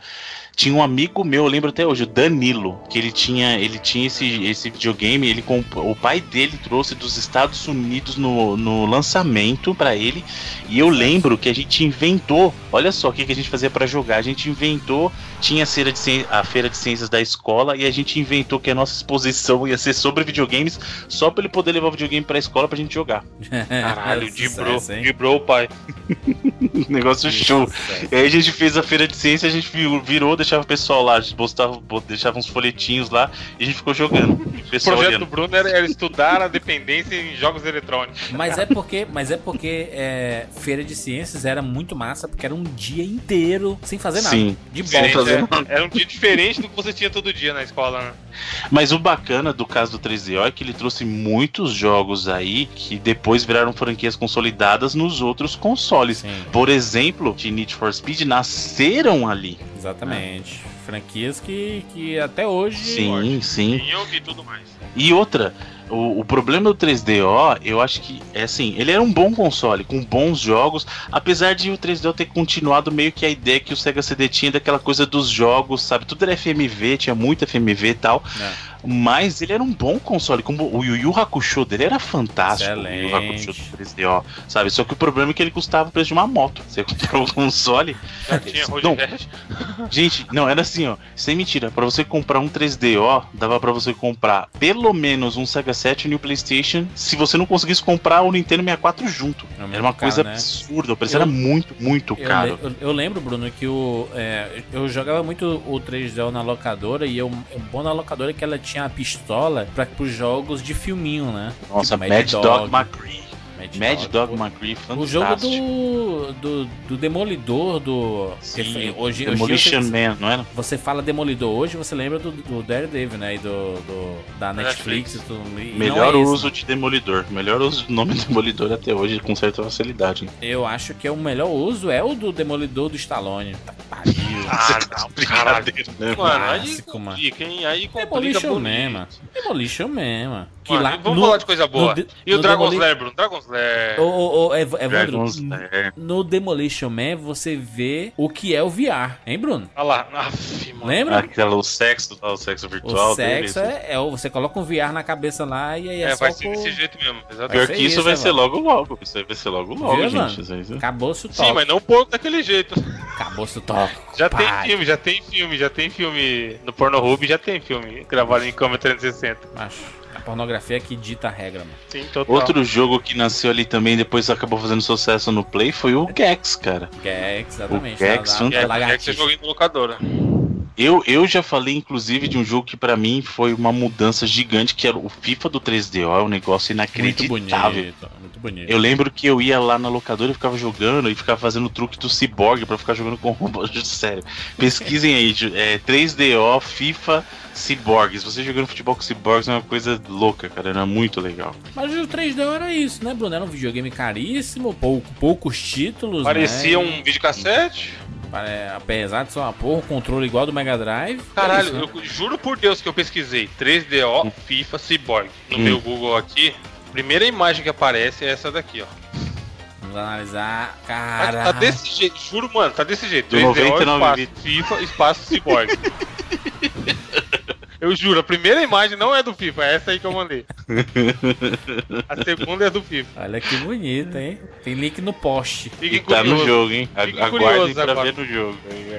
Tinha um amigo meu, eu lembro até hoje, o Danilo, que ele tinha, ele tinha esse, esse videogame, ele comp- o pai dele trouxe dos Estados Unidos no, no lançamento pra ele, e eu lembro que a gente inventou, olha só o que, que a gente fazia pra jogar, a gente inventou, tinha a feira, de a feira de ciências da escola, e a gente inventou que a nossa exposição ia ser sobre videogames, só pra ele poder levar o videogame pra escola pra gente jogar. *laughs* Caralho, É, dibrou, sucesso, hein? dibrou o pai. *laughs* Negócio show. E aí a gente fez a feira de ciência, a gente virou, deixava o pessoal lá, a gente postava, deixava uns folhetinhos lá e a gente ficou jogando. *laughs* O projeto do olhando. Bruno era, era estudar a dependência em jogos eletrônicos. Mas é porque, mas é porque é, feira de ciências era muito massa, porque era um dia inteiro sem fazer nada. Sim. De boa. fazer é, era um dia diferente do que você tinha todo dia na escola, né? Mas o bacana do caso do 3DO é que ele trouxe muitos jogos aí que depois viraram franquias consolidadas nos outros consoles. Sim, Por exemplo, de Need for Speed nasceram ali. Exatamente. Franquias que, que até hoje. Sim, sim. E tudo mais. E outra, o, o problema do 3DO, eu acho que é assim, ele era um bom console, com bons jogos, apesar de o 3DO ter continuado meio que a ideia que o Sega CD tinha daquela coisa dos jogos, sabe? Tudo era FMV, tinha muito FMV e tal. né? Mas ele era um bom console, como o Yu Yu Hakusho dele era fantástico, o Yu Excelente. Hakusho do 3DO, sabe? Só que o problema é que ele custava o preço de uma moto. Você *laughs* comprou o console, Já tinha Não. *laughs* Gente, não, era assim, ó. Sem mentira. Pra você comprar um 3DO, dava pra você comprar pelo menos um Sega Saturn e um PlayStation. Se você não conseguisse comprar o Nintendo 64 junto. É Era uma caro, coisa né? absurda. O preço Eu- era muito, muito Eu, caro. le- eu- eu lembro, Bruno, que o, é, eu jogava muito o 3DO na locadora e eu, o bom na locadora é que ela tinha a pistola para os jogos de filminho, né? Nossa, Tipo Mad, Dog, McCree. Mad, Mad Dog O- McCree, O jogo fantástico. do, do, do Demolidor, do. Sim, hoje, Demolition hoje Man, não era? você fala Demolidor hoje, você lembra do, do Daredevil, né? E do, do- da Netflix, Netflix. e tudo. E Melhor é esse, uso de Demolidor. Melhor uso do *laughs* nome Demolidor até hoje, com certa facilidade. Eu acho que é o melhor uso é o do Demolidor do Stallone. Tá pariu. *laughs* Ah, não. *laughs* Brincadeira, né? Mano, aí Clássico, mano. complica, hein? Aí complica Demolition bonito. mesmo. Demolition mesmo. Que Mano, lá vamos no, falar de coisa boa. no e o no Dragon's Demoli- Lair, Bruno? Dragon's Lair. Ô, ô, ô, Ev- Evandro, Dragon's Lair. no Demolition Man você vê o que é o VR, hein, Bruno? Olha lá. Aff. Lembra? Aquela, o sexo, o sexo virtual o sexo é, é o- você coloca um VR na cabeça lá e aí é, É, só vai ser com- desse jeito mesmo. Pior Exatamente. Vai que ser isso, isso, vai ser Evandro. logo logo. Isso aí vai ser logo logo, Viu, gente. Isso aí- Acabou-se o toque. Sim, mas não pouco daquele jeito. Acabou-se o toque. Já tem Pai. filme, já tem filme, já tem filme no Pornhub, já tem filme gravado em câmera 360. Macho, a pornografia é que dita a regra, mano. Sim, total. Outro jogo que nasceu ali também, depois acabou fazendo sucesso no Play, foi o Gex, cara. Gex, exatamente. O Gex, da- da- fantástico. da é, em locadora. Eu, eu já falei, inclusive, de um jogo que pra mim foi uma mudança gigante, que era o FIFA do 3DO, é um negócio Muito inacreditável. bonito, muito bonito. Eu lembro que eu ia lá na locadora e ficava jogando e ficava fazendo o truque do Cyborg pra ficar jogando com *laughs* robôs. Sério. Pesquisem aí, *laughs* é, 3DO, FIFA, Cyborgs. Você jogando futebol com Cyborgs é uma coisa louca, cara. Era muito legal. Mas o 3D era isso, né, Bruno? Era um videogame caríssimo, pouco, poucos títulos. Parecia né? um videocassete. Pare- Apesar de ser uma porra, um controle igual do Mega Drive. é Caralho, isso, né? eu juro por Deus que eu pesquisei 3DO FIFA Cyborg no Hum. meu Google aqui. Primeira imagem que aparece é essa daqui, ó. Vamos analisar. Tá, Cara. tá desse jeito, juro, mano, tá desse jeito. Do 3DO 99 espaço FIFA espaço Cyborg. *laughs* Eu juro, a primeira imagem não é do FIFA, é essa aí que eu mandei. A segunda é do FIFA. Olha que bonito, hein? Tem link no post. Fiquem E tá no jogo, hein? Fiquem Aguardem pra agora. ver no jogo.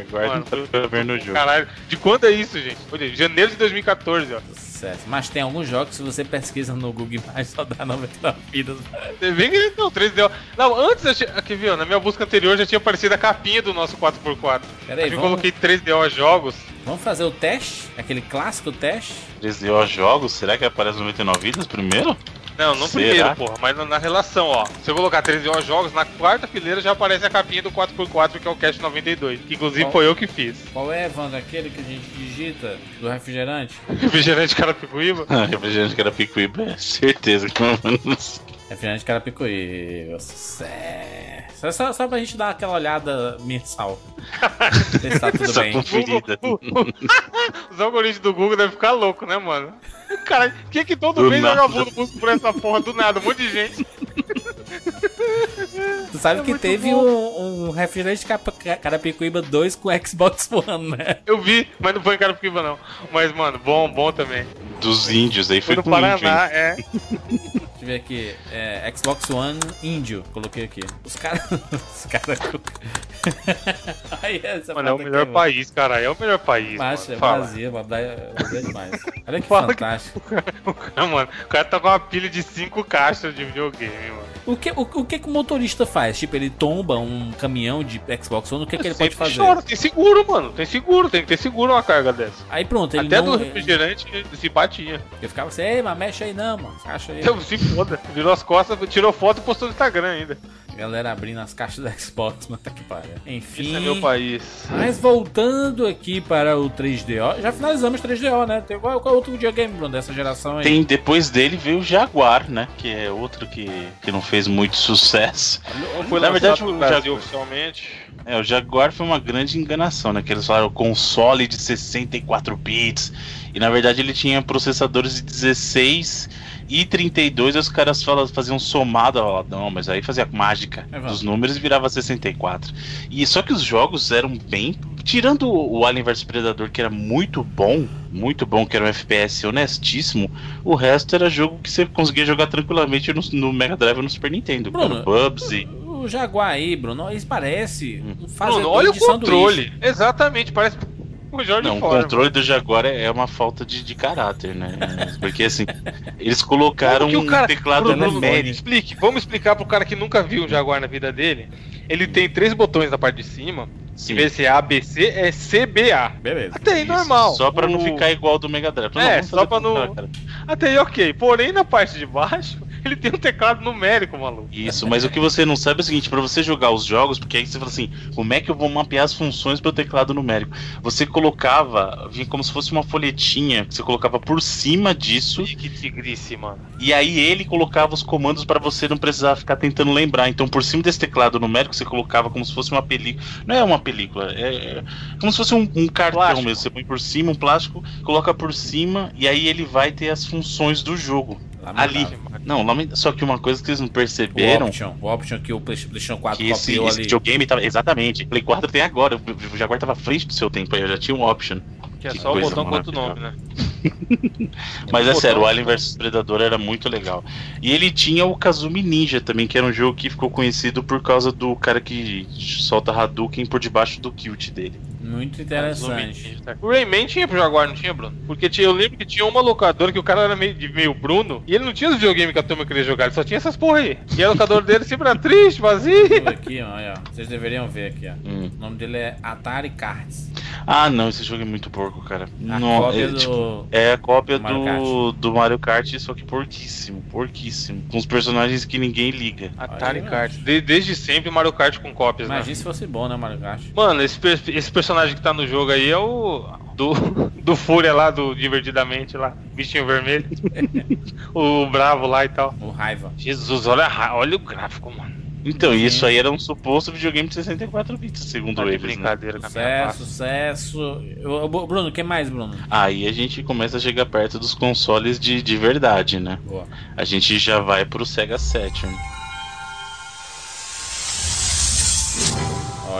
Aguardem Mano, pra ver no jogo. Caralho, de quando é isso, gente? Olha, janeiro de 2014, ó. Certo. Mas tem alguns jogos, se você pesquisa no Google *laughs* Imagens, só dá 99 vidas. Você vê que não, 3DO. Não, antes, eu tinha- aqui viu, na minha busca anterior já tinha aparecido a capinha do nosso 4x4. Pera aí, Acho que eu vamos, coloquei 3DO jogos. vamos fazer o teste? Aquele clássico teste? 3DO jogos, será que aparece 99 vidas primeiro? Não, não Será? primeiro, porra, mas na, na relação, ó. Se eu colocar 3DO jogos, na quarta fileira já aparece a capinha do 4x4, que é o Cast 92. Que inclusive Qual? foi eu que fiz. Qual é, Evandro, aquele que a gente digita do refrigerante? *laughs* Refrigerante Carapicuíba. Ah, refrigerante que era Picuíba, é certeza que não. Refrigerante Carapicuí. Sucesso. Só, só, só pra gente dar aquela olhada mensal. Se tá tudo Essa bem. conferida. Os algoritmos do Google devem ficar loucos, né, mano? Cara, por que que todo Do mês nada. vagabundo busca por essa porra do nada? Um monte de gente. Tu sabe É que teve bom. um, um refrigerante Carapicuíba 2 com Xbox *laughs* One, né? Eu vi, mas não foi em Carapicuíba, não. Mas, mano, bom, bom também. Dos índios, aí Foi foi no com índio? Paraná, é. *laughs* Deixa eu ver aqui. É, Xbox One Índio. Coloquei aqui. Os caras. *laughs* Os caras. *laughs* Aí, essa Mano, é o melhor aqui, país, cara. É o melhor país. Macho, mano. é Fala. Brasil, Brasil é demais. Olha que *laughs* Fala que- fantástico. O cara, mano, o cara tá com uma pilha de cinco caixas de videogame, mano. O que, o, o que que o motorista faz? Tipo, ele tomba um caminhão de Xbox One, o que, que ele pode fazer? chora, tem seguro, mano. Tem seguro, tem que ter seguro uma carga dessa. Aí pronto, ele Até não... do refrigerante se batia. Eu ficava assim, ei, mas mexe aí não, mano. Caixa aí. Então, se foda. Virou as costas, tirou foto e postou no Instagram ainda. Galera abrindo as caixas do Xbox, *laughs* mas tá que pariu. Enfim. Esse é meu país. Mas voltando aqui para o 3DO, já finalizamos 3DO, né? Tem qual, qual outro videogame, Bruno, dessa geração aí? Tem, depois dele veio o Jaguar, né? Que é outro que, que não fez muito sucesso. Ou foi Na verdade, o Brasil Jaguar- oficialmente. É, o Jaguar foi uma grande enganação, né? Que eles falaram console de 64 bits. E na verdade ele tinha processadores de 16 e 32. E os caras falam, faziam somado. Ó, não, mas aí fazia mágica É, dos números e virava 64. E só que os jogos eram bem. Tirando o Alien vs Predador, que era muito bom, muito bom, que era um FPS honestíssimo, o resto era jogo que você conseguia jogar tranquilamente no, no Mega Drive ou no Super Nintendo. Bruno, Era Bubsy. O Jaguar aí, Bruno, eles parecem Hum. um Mano, olha o de sanduíche. controle. Exatamente, parece o Jorge Não, o Fora. controle do Jaguar é uma falta de, de caráter, né? Porque assim, eles colocaram o cara- um teclado Bruno, Bruno, numérico. Explique, vamos explicar pro cara que nunca viu um Jaguar na vida dele. Ele tem três botões na parte de cima. Sim. Em vez de ser A, B, C, é CBA. Beleza. Até aí, Isso, normal. Só pra não O- ficar igual do Mega Drive. É, só pra não- cara. Até aí, ok. Porém, na parte de baixo, *laughs* ele tem um teclado numérico, maluco. Isso, mas o que você não sabe é o seguinte, pra você jogar os jogos, porque aí você fala assim, como é que eu vou mapear as funções pro teclado numérico? Você colocava, vinha como se fosse uma folhetinha, que você colocava por cima disso, Que tigrice, mano. e aí ele colocava os comandos pra você não precisar ficar tentando lembrar. Então, por cima desse teclado numérico, você colocava como se fosse uma película. Não é uma película, é é como se fosse um, um cartão Plástico. mesmo. Você põe por cima um plástico, coloca por cima, e aí ele vai ter as funções do jogo. Ali. Não, só que uma coisa que vocês não O perceberam. Option, o Option que o PlayStation 4 Que esse, copiou esse ali. videogame tava. Exatamente. Play 4 tem agora. O Jaguar tava à frente do seu tempo aí, eu já tinha um option. Que é Que só o botão com outro nome, né? *laughs* Mas é sério, o Alien vs Predador era muito legal. E ele tinha o Kazumi Ninja também, que era um jogo que ficou conhecido por causa do cara que solta Hadouken por debaixo do kilt dele. Muito interessante. O Rayman tinha pro Jaguar, não tinha, Bruno? Porque tinha, eu lembro que tinha uma locadora que o cara era meio, de meio Bruno e ele não tinha os videogames que a turma queria jogar, ele só tinha essas porra aí. E a locadora dele sempre era triste, vazia. Aqui, ó, aí, ó. Vocês deveriam ver aqui, ó. Hum. O nome dele é Atari Cards. Ah, não, esse jogo é muito porco, cara. A Não, cópia é, do. tipo, é a cópia do Mario do, do Mario Kart, só que porquíssimo, porquíssimo. Com os personagens que ninguém liga. Atari Kart. De- desde sempre Mario Kart com cópias, né? Imagina se fosse bom, né, Mario Kart? Mano, esse, esse personagem que tá no jogo aí é o. Do, do Fúria lá, do Divertidamente lá. Bichinho vermelho. *laughs* o Bravo lá e tal. O Raiva. Jesus, olha, olha o gráfico, mano. Então, isso aí era um suposto videogame de 64 bits, segundo Tá eles, né? brincadeira minha Sucesso, sucesso. Eu- Bruno, o que mais, Bruno? Aí a gente começa a chegar perto dos consoles de, de verdade, né? Boa. A gente já vai pro Sega Saturn.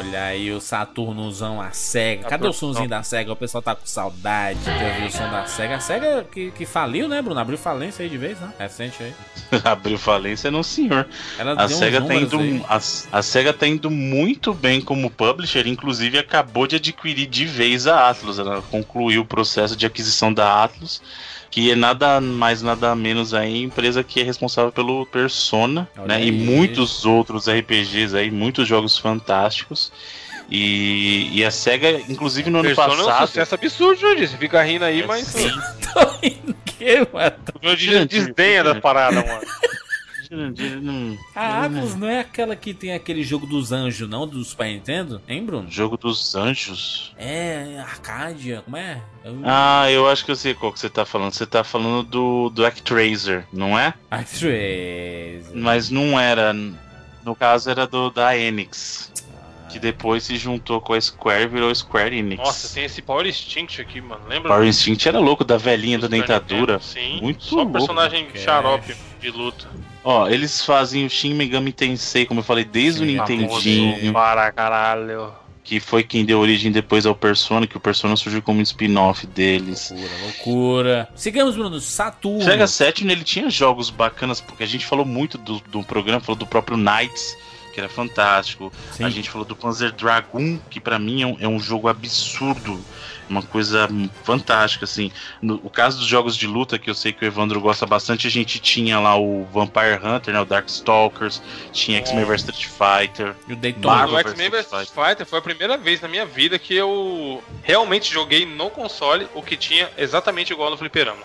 Olha aí o Saturnozão, a SEGA. Cadê o somzinho da SEGA? O pessoal tá com saudade de ouvir o som da SEGA. A SEGA que, que faliu, né, Bruno? Abriu falência aí de vez, né? Recente aí. *laughs* Abriu falência, não senhor. Ela A SEGA, tá indo, aí. a, a SEGA tá indo muito bem como publisher, inclusive acabou de adquirir de vez a Atlus. Ela concluiu o processo de aquisição da Atlus, que é nada mais, nada menos aí, a empresa que é responsável pelo Persona, Olha né? aí. E muitos outros RPGs aí, muitos jogos fantásticos. E, e a SEGA, inclusive no ano Persona é um passado. sucesso absurdo, Jurandir. Você fica rindo aí, É, mas. sim. *laughs* Tô rindo que, mano? O meu desdenha da parada, mano. *laughs* Não- A Atlus não é aquela que tem aquele jogo dos anjos, não? Do Super Nintendo? Hein, Bruno? Jogo dos Anjos. É, Arcadia, como é? Eu- Ah, eu acho que eu sei qual que você tá falando. Você tá falando do, do Actraiser, não é? Actress. Mas não era. No caso era do da Enix. Que depois se juntou com a Square e virou Square Enix. Nossa, tem esse Power Instinct aqui, mano. Lembra? Power Instinct era louco, da velhinha da dentadura. Nintendo? Sim. Muito Só louco. personagem xarope de luta. Ó, eles fazem o Shin Megami Tensei, como eu falei, desde Sim, o famoso. Nintendinho. Para caralho. Que foi quem deu origem depois ao Persona, que o Persona surgiu como um spin-off deles. Loucura, loucura. Sigamos, Bruno. Saturno. Sega Saturn ele tinha jogos bacanas, porque a gente falou muito do, do programa, falou do próprio Knights, que era fantástico. Sim. A gente falou do Panzer Dragoon, que pra mim é um, é um jogo absurdo. Uma coisa fantástica, assim. No, o caso dos jogos de luta, que eu sei que o Evandro gosta bastante, a gente tinha lá o Vampire Hunter, né? O Darkstalkers, tinha X-Men vs Street Fighter. E o Daytona. O X-Men vs. vs Fighter foi a primeira vez na minha vida que eu realmente joguei no console o que tinha exatamente igual no fliperama.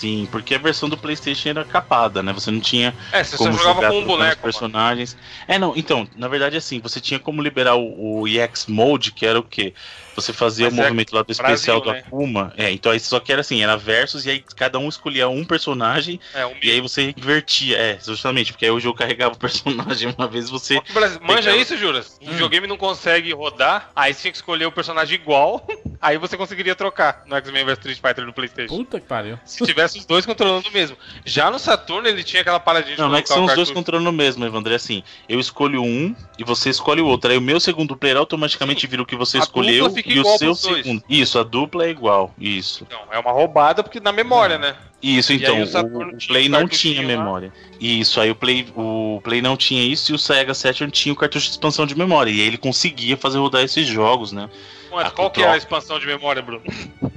Sim, porque a versão do PlayStation era capada, né? Você não tinha É, você só como jogava jogar com um boneco. mano. personagens. É, não, então, na verdade, assim, você tinha como liberar o, o EX Mode, que era o quê? Você fazia Mas o é movimento lá do especial Brasil, né? do Akuma. É, então aí só que era assim, era versus, e aí cada um escolhia um personagem, É, um e aí você invertia. É, justamente, porque aí o jogo carregava o personagem uma vez você. Brasil- Manja isso, Juras? O Hum. videogame não consegue rodar, aí você tinha que escolher o personagem igual, *laughs* aí você conseguiria trocar no X-Men vs Street Fighter do Playstation. Puta que pariu. Se tivesse os dois controlando o mesmo. Já no Saturno ele tinha aquela paradinha de Não, não é que são o os dois controlando o mesmo, Evandro. É assim, eu escolho um e você escolhe o outro. Aí o meu segundo player automaticamente vira o que você A escolheu dupla fica e o igual seu segundo. Isso, a dupla é igual. Isso. Não, é uma roubada porque na memória, né? Isso, então, o o, Saturno o tinha Play não tinha lá. memória. Isso, aí o Play, o Play não tinha isso e o Sega Saturn tinha o cartucho de expansão de memória. E aí ele conseguia fazer rodar esses jogos, né? Mas A qual que é troca. a expansão de memória, Bruno? *laughs*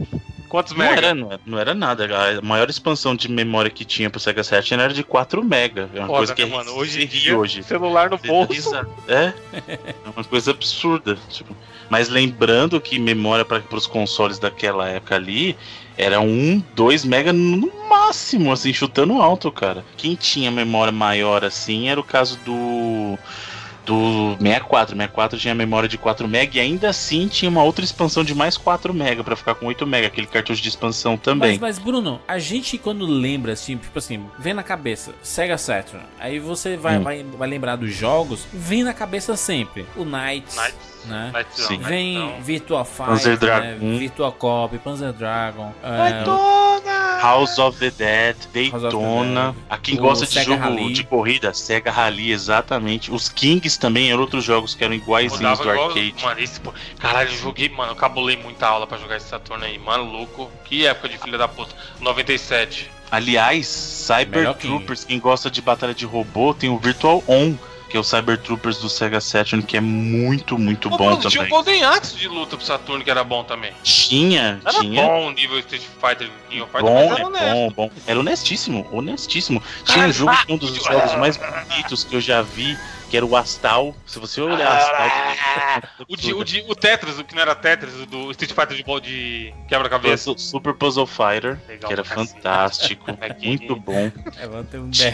Quantos Não mega? era, não, era, não era nada. A maior expansão de memória que tinha pro Sega Saturn era de 4 mega. É uma Foda, coisa que né, é mano? Hoje em dia, hoje. celular no bolso. risada. É? É uma coisa absurda. Tipo, mas lembrando que memória para os consoles daquela época ali era 1, 2 mega no máximo, assim, chutando alto, cara. Quem tinha memória maior assim era o caso do. Do 64. 64 tinha memória de 4 mega e ainda assim tinha uma outra expansão de mais 4 mega para ficar com 8 mega, aquele cartucho de expansão também. Mas, mas, Bruno, a gente quando lembra, assim, tipo assim, vem na cabeça, Sega Saturn, aí você vai, Hum. vai, vai lembrar dos jogos, vem na cabeça sempre o Knights, Knights. Né? Sim. Vem Knightzão. Virtua Fighter, Panzer né? Virtua Cop, Panzer Dragon, Vai é! House of the Dead, Daytona. A quem gosta de Sega jogo Rally. de corrida, Sega Rally, exatamente. Os Kings também eram outros jogos que eram iguaizinhos Rodava do igual- arcade. Mano, esse, pô, caralho, eu joguei, mano, eu cabulei muita aula pra jogar esse Saturno aí, maluco. Que época de filha da puta. 97. Aliás, Cyber Melhor que- Troopers, quem gosta de batalha de robô, tem o Virtual On, que é o Cyber Troopers do Sega Saturn, que é muito, muito Pô, bom Bruno, Tinha o também. Golden Axe de luta pro Saturno que era bom também. Tinha, Era tinha. bom o nível Street Fighter King of Fighters, Bom, mas é era honesto. bom, bom. Era honestíssimo, honestíssimo. Tinha um jogo ah, que é um dos jogos mais bonitos que eu já vi, que era o Astal. Se você olhar Astal. O, de, o, de, o Tetris, o que não era Tetris, o do Street Fighter de, de quebra-cabeça. Super Puzzle Fighter, Legal que era fantástico, muito bom. É, um Tinha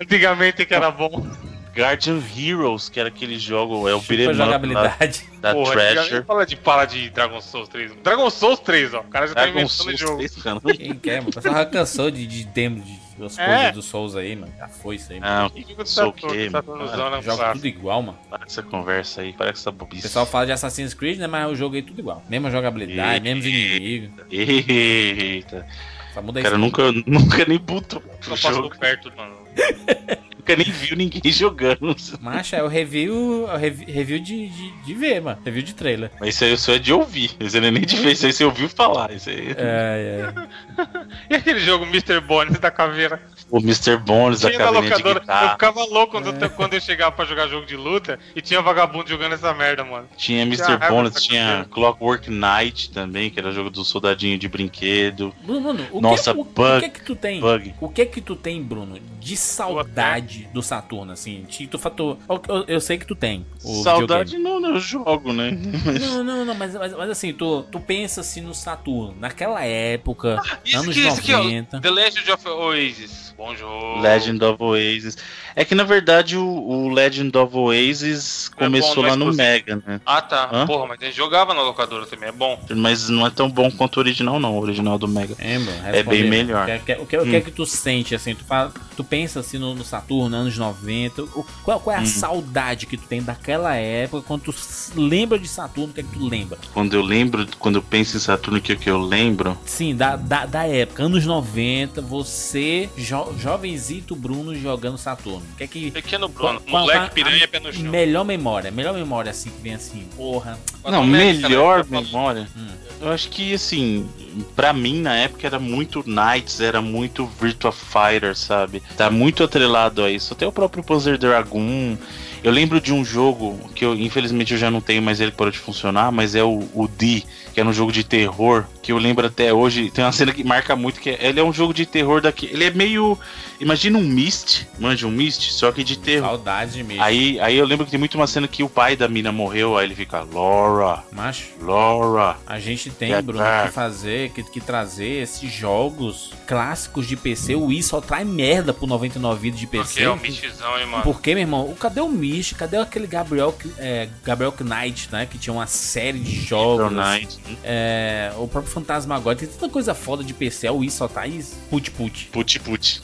Antigamente que era bom. Guardian Heroes, que era aquele jogo, é o beat'em jogabilidade. da Porra, Treasure. antigamente fala de fala de Dragon Souls 3. Dragon Souls 3, ó. O cara já tá Dragon inventando Souls jogo. 3, cara. Quem quer, mano? O pessoal já cansou de, de demo de, das É. coisas do Souls aí, mano. Já foi isso aí, mano. Não, Jogo do sou o quê, Saturno mano? Joga tudo igual, mano. Para com essa conversa aí, para com essa O bobice. pessoal fala de Assassin's Creed, né? Mas o jogo aí tudo igual. Mesma jogabilidade, E- mesmos inimigos. Eita, Só muda o isso. cara nunca, *laughs* nunca nem botou Eu o passo perto, mano. *laughs* nunca nem viu ninguém *laughs* jogando. Macha, é o review, é o revi- review de, de, de ver, mano. Review de trailer. Mas isso aí só é de ouvir, isso aí não é nem de ver, isso aí você ouviu falar. Isso aí. É, é. *laughs* E aquele jogo Mr. Bones da caveira? O Mr. Bones da Tinha caveirinha de. Eu ficava louco quando, eu, quando eu chegava pra jogar jogo de luta e tinha vagabundo jogando essa merda, mano. Tinha Mr. Bones, tinha. Clockwork Knight também, que era o jogo do soldadinho de brinquedo. Bruno, Bruno, o, Nossa, que, o, bug- o que é que tu tem? Bug. O que é que tu tem, Bruno, de saudade do Saturno, assim? Tu fator, eu, eu sei que tu tem. o Saudade não, não, eu jogo, né? *laughs* Não, não, não, mas, mas, mas assim, tu, tu pensa assim no Saturno, naquela época, Isso anos aqui, isso aqui, ó. 90. The Legend of Oasis. Bom jogo. Legend of Oasis. É que na verdade o, o Legend of Oasis É começou bom, é lá no exclusivo. Mega, né? Ah, tá. Hã? Porra, mas a gente jogava na locadora também, é bom. Mas não é tão bom quanto o original, não. O original do Mega. É, Bruno, É bem melhor. O que, que- o que, o que é Hum. que tu sente, assim? Tu, fala, tu pensa assim no, no Saturno, anos 90. o- qual, qual é a Hum. saudade que tu tem daquela época? Quando tu lembra de Saturno, o que é que tu lembra? Quando eu lembro, quando eu penso em Saturno, o que, que eu lembro? Sim, da, da, da época, anos 90, você, jo, jovenzito Bruno jogando Saturno. O que é que. Pequeno Bruno. qual- Moleque qual- piranha, pé no chão. Melhor memória, melhor memória assim que vem assim, porra. Não, cara, melhor falo- memória. Hum. Eu acho que assim, pra mim na época era muito Knights, era muito Virtua Fighter, sabe? Tá muito atrelado a isso. Até o próprio Panzer Dragoon. Eu lembro de um jogo que eu, infelizmente eu já não tenho mais ele parou de funcionar, mas é o, o D, que era um jogo de terror, que eu lembro até hoje. Tem uma cena que marca muito, que é, ele é um jogo de terror daqui. Ele é meio. Imagina um Myst, manja um Myst, só que de terror. Saudades de mim. Aí, aí eu lembro que tem muito uma cena que o pai da mina morreu, aí ele fica, Laura, Macho, Laura. a gente tem, Que Bruno, é que fazer, que, que trazer esses jogos clássicos de PC. O Wii só traz merda pro 99 vidas de PC. Porque é um michizão, hein, mano. Meu irmão? O- Cadê o Cadê aquele Gabriel, é, Gabriel Knight, né? Que tinha uma série de jogos. Knight. É, o próprio Fantasma tem tanta coisa foda de PC. O Wii só tá put put. Put put.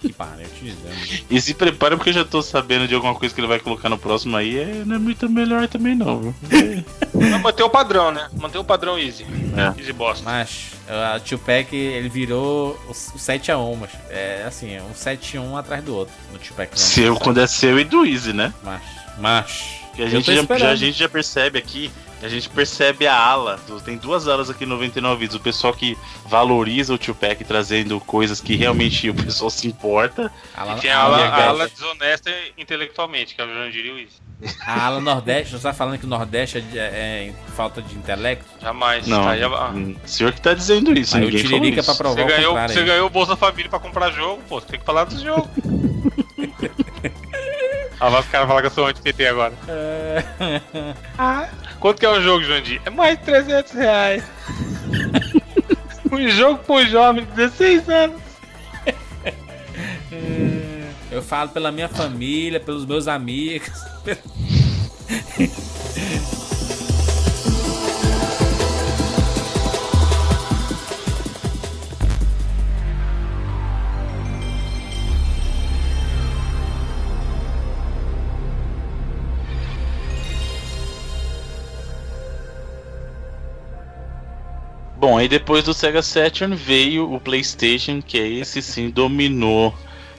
Que pariu, eu te dizendo. E se prepara porque eu já tô sabendo de alguma coisa que ele vai colocar no próximo aí, é, não é muito melhor também não, viu? Não, manter o padrão, né? Manter o padrão easy. É. Easy bosta. Mas a Tupac, ele virou o, o 7x1, mas é assim, é um 7x1 atrás do outro no Tupac. Seu quando é seu e do Easy, né? Mas, mas. Que a gente já, já- a gente já percebe aqui, a gente percebe a ala. do- tem duas alas aqui no 99 vídeos. O pessoal que valoriza o Tupac trazendo coisas que realmente o pessoal se importa. Ala, E tem a ala, a ala desonesta intelectualmente, que é o Jandir o Easy. a ala Nordeste, você tá falando que o Nordeste é, de- é falta de intelecto? Jamais. Não, Tá, ah, hum, o senhor que tá dizendo isso, Aí o ninguém falou Tiririca isso. pra provar Você o ganhou, você aí. ganhou o Bolsa Família pra comprar jogo, pô, você tem que falar dos jogos. *laughs* ah, vai ficar falar que eu sou anti-PT agora. É. Ah, quanto que é o jogo, Jandir? É mais de 300 reais. *laughs* um jogo pro jovem de 16 anos. Eu falo pela minha família, pelos meus amigos. *laughs* Bom, aí depois do Sega Saturn veio o PlayStation, que esse sim dominou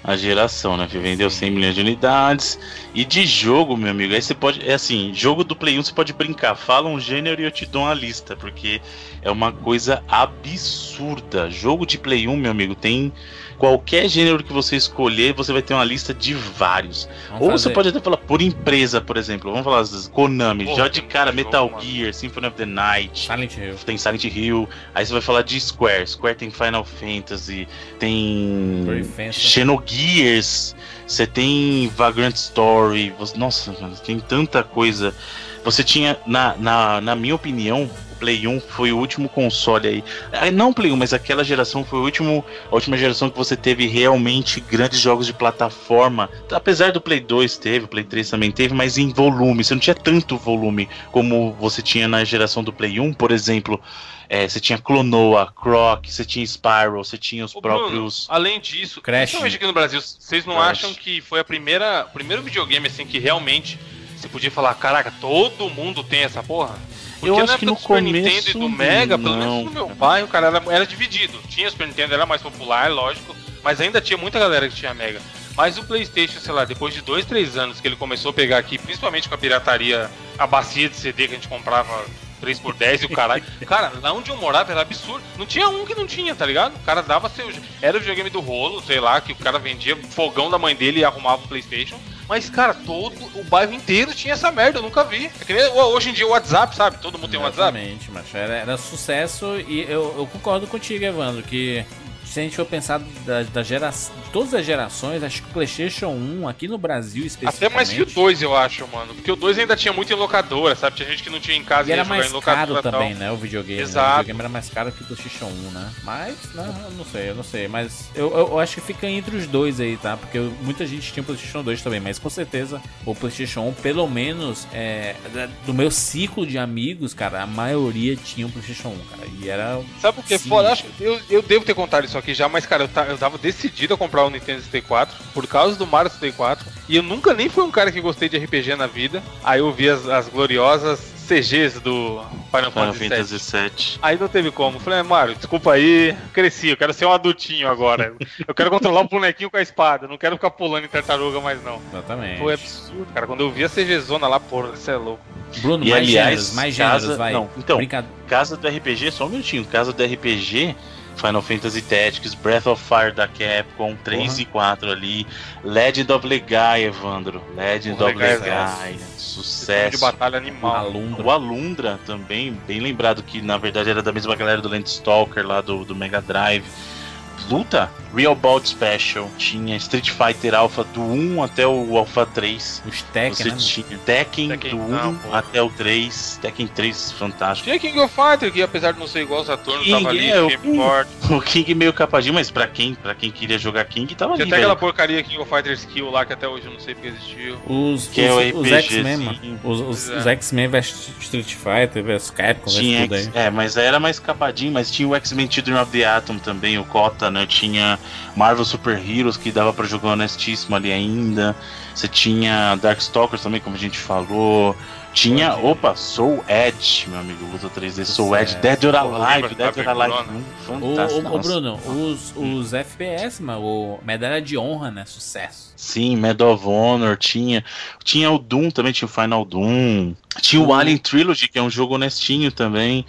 a geração, né? Vendeu 100 milhões de unidades. E de jogo, meu amigo, aí você pode. É assim, jogo do Play 1 você pode brincar. Fala um gênero e eu te dou uma lista, porque é uma coisa absurda. Jogo de Play 1, meu amigo, tem qualquer gênero que você escolher, você vai ter uma lista de vários. Vamos Ou fazer. você pode até falar por empresa, por exemplo. Vamos falar das Konami, Pô, já de cara, Metal jogo. Gear, Symphony of the Night. Silent Hill. Tem Silent Hill, aí você vai falar de Square. Square tem Final Fantasy, tem Brave Xenogears, você tem Vagrant Story. você- Nossa, tem tanta coisa. Você tinha, na, na, na minha opinião, Play 1 foi o último console aí. Ah, Não o Play 1, mas aquela geração foi o último, a última geração que você teve realmente grandes jogos de plataforma. Apesar do Play 2 teve, o Play 3 também teve, mas em volume. Você não tinha tanto volume como você tinha na geração do Play 1, por exemplo. é, você tinha Clonoa, Croc, você tinha Spyro, você tinha os Ô, Bruno, próprios. além disso, Crash. principalmente aqui no Brasil, vocês não Crash. acham que foi a primeira, o primeiro videogame assim que realmente você podia falar, caraca, todo mundo tem essa porra? Porque Eu na acho época que no do Super começo, Nintendo e do Mega, pelo não. menos no meu bairro, cara, era, era dividido. Tinha o Super Nintendo, era mais popular, lógico, mas ainda tinha muita galera que tinha Mega. Mas o PlayStation, sei lá, depois de dois, três anos que ele começou a pegar aqui, principalmente com a pirataria, a bacia de CD que a gente comprava 3 por 10 e o caralho. *laughs* Cara, lá onde eu morava era absurdo. Não tinha um que não tinha, tá ligado? O cara dava seu. Era o videogame do rolo, sei lá, que o cara vendia fogão da mãe dele e arrumava o PlayStation. Mas, cara, todo o bairro inteiro tinha essa merda, eu nunca vi. É nem hoje em dia o WhatsApp, sabe? Todo mundo tem um WhatsApp. Exatamente, macho. Era, era sucesso e eu, eu concordo contigo, Evandro, que se a gente for pensar da, da gera, de todas as gerações, acho que o PlayStation 1 aqui no Brasil Até especificamente. mais que o 2, eu acho, mano. Porque o 2 ainda tinha muito em locadora, sabe? Tinha gente que não tinha em casa E era mais caro também, né? O videogame. né? Exato. O videogame era mais caro que o PlayStation 1, né? Mas, né, eu não sei, eu não sei. Mas eu, eu, eu acho que fica entre os dois aí, tá? Porque muita gente tinha o PlayStation 2 também. Mas com certeza o PlayStation 1, pelo menos é, do meu ciclo de amigos, cara, a maioria tinha o PlayStation 1, cara. E era. Sabe por que Sim. foda? Acho que eu, eu devo ter contado isso aqui já, mas cara, eu, eu tava decidido a comprar o Nintendo 64 por causa do Mario 64. E eu nunca nem fui um cara que gostei de RPG na vida. Aí eu vi as, as gloriosas CGs do Final, Final Fantasy VII. Aí não teve como. Falei, "Ah, Mario, desculpa aí, cresci, eu quero ser um adultinho agora. Eu quero controlar o bonequinho com a espada, não quero ficar pulando em tartaruga mais não. Exatamente. Foi absurdo, cara. Quando eu vi a CGzona lá, porra, você é louco. Bruno, E, mais aliás, gêneros, mais casa- gêneros, vai. não, então. Casa do RPG, só um minutinho. Casa do RPG, Final Fantasy Tactics, Breath of Fire da Capcom, 3 Porra. e 4 ali. Legend of Legai, Evandro. Legend of Legai, Legai. Sistema de Sucesso. batalha animal. Alundra. O Alundra também, bem lembrado que na verdade era da mesma galera do Landstalker lá do, do Mega Drive. Luta, Real Bout Special, tinha Street Fighter Alpha do 1 até o Alpha 3. Os Tekken, Você né? tinha Tekken, Tekken, do 1 não, até o 3. Tekken 3, fantástico. Tinha King of Fighter, que apesar de não ser igual ao Saturno, King, tava ali, é, o King. O King meio capadinho, mas pra quem, pra quem queria jogar King, tava Tinha ali, até aquela velho. porcaria King of Fighter Skill lá, que até hoje eu não sei porque existiu. Os, Que é os, o os RPG, X-Men, sim. mano. Os, os, é. os X-Men vs Street Fighter vs Capcom vs tudo aí. É, mas aí era mais capadinho, mas tinha o X-Men Children of the Atom também, o Kota, né? Tinha Marvel Super Heroes, que dava pra jogar honestíssimo ali ainda. Você tinha Darkstalkers também, como a gente falou. Tinha, opa, Soul Edge, meu amigo, luta 3D, Soul. Edge, Dead or Alive, Dead or Alive, hum, Ô, fantástico. ô, ô. Bruno, os, os FPS, mano, o Medalha de Honra, né? Sucesso. Sim, Medal of Honor, tinha. Tinha o Doom também, tinha o Final Doom. Tinha o O- Alien Trilogy, que é um jogo honestinho também.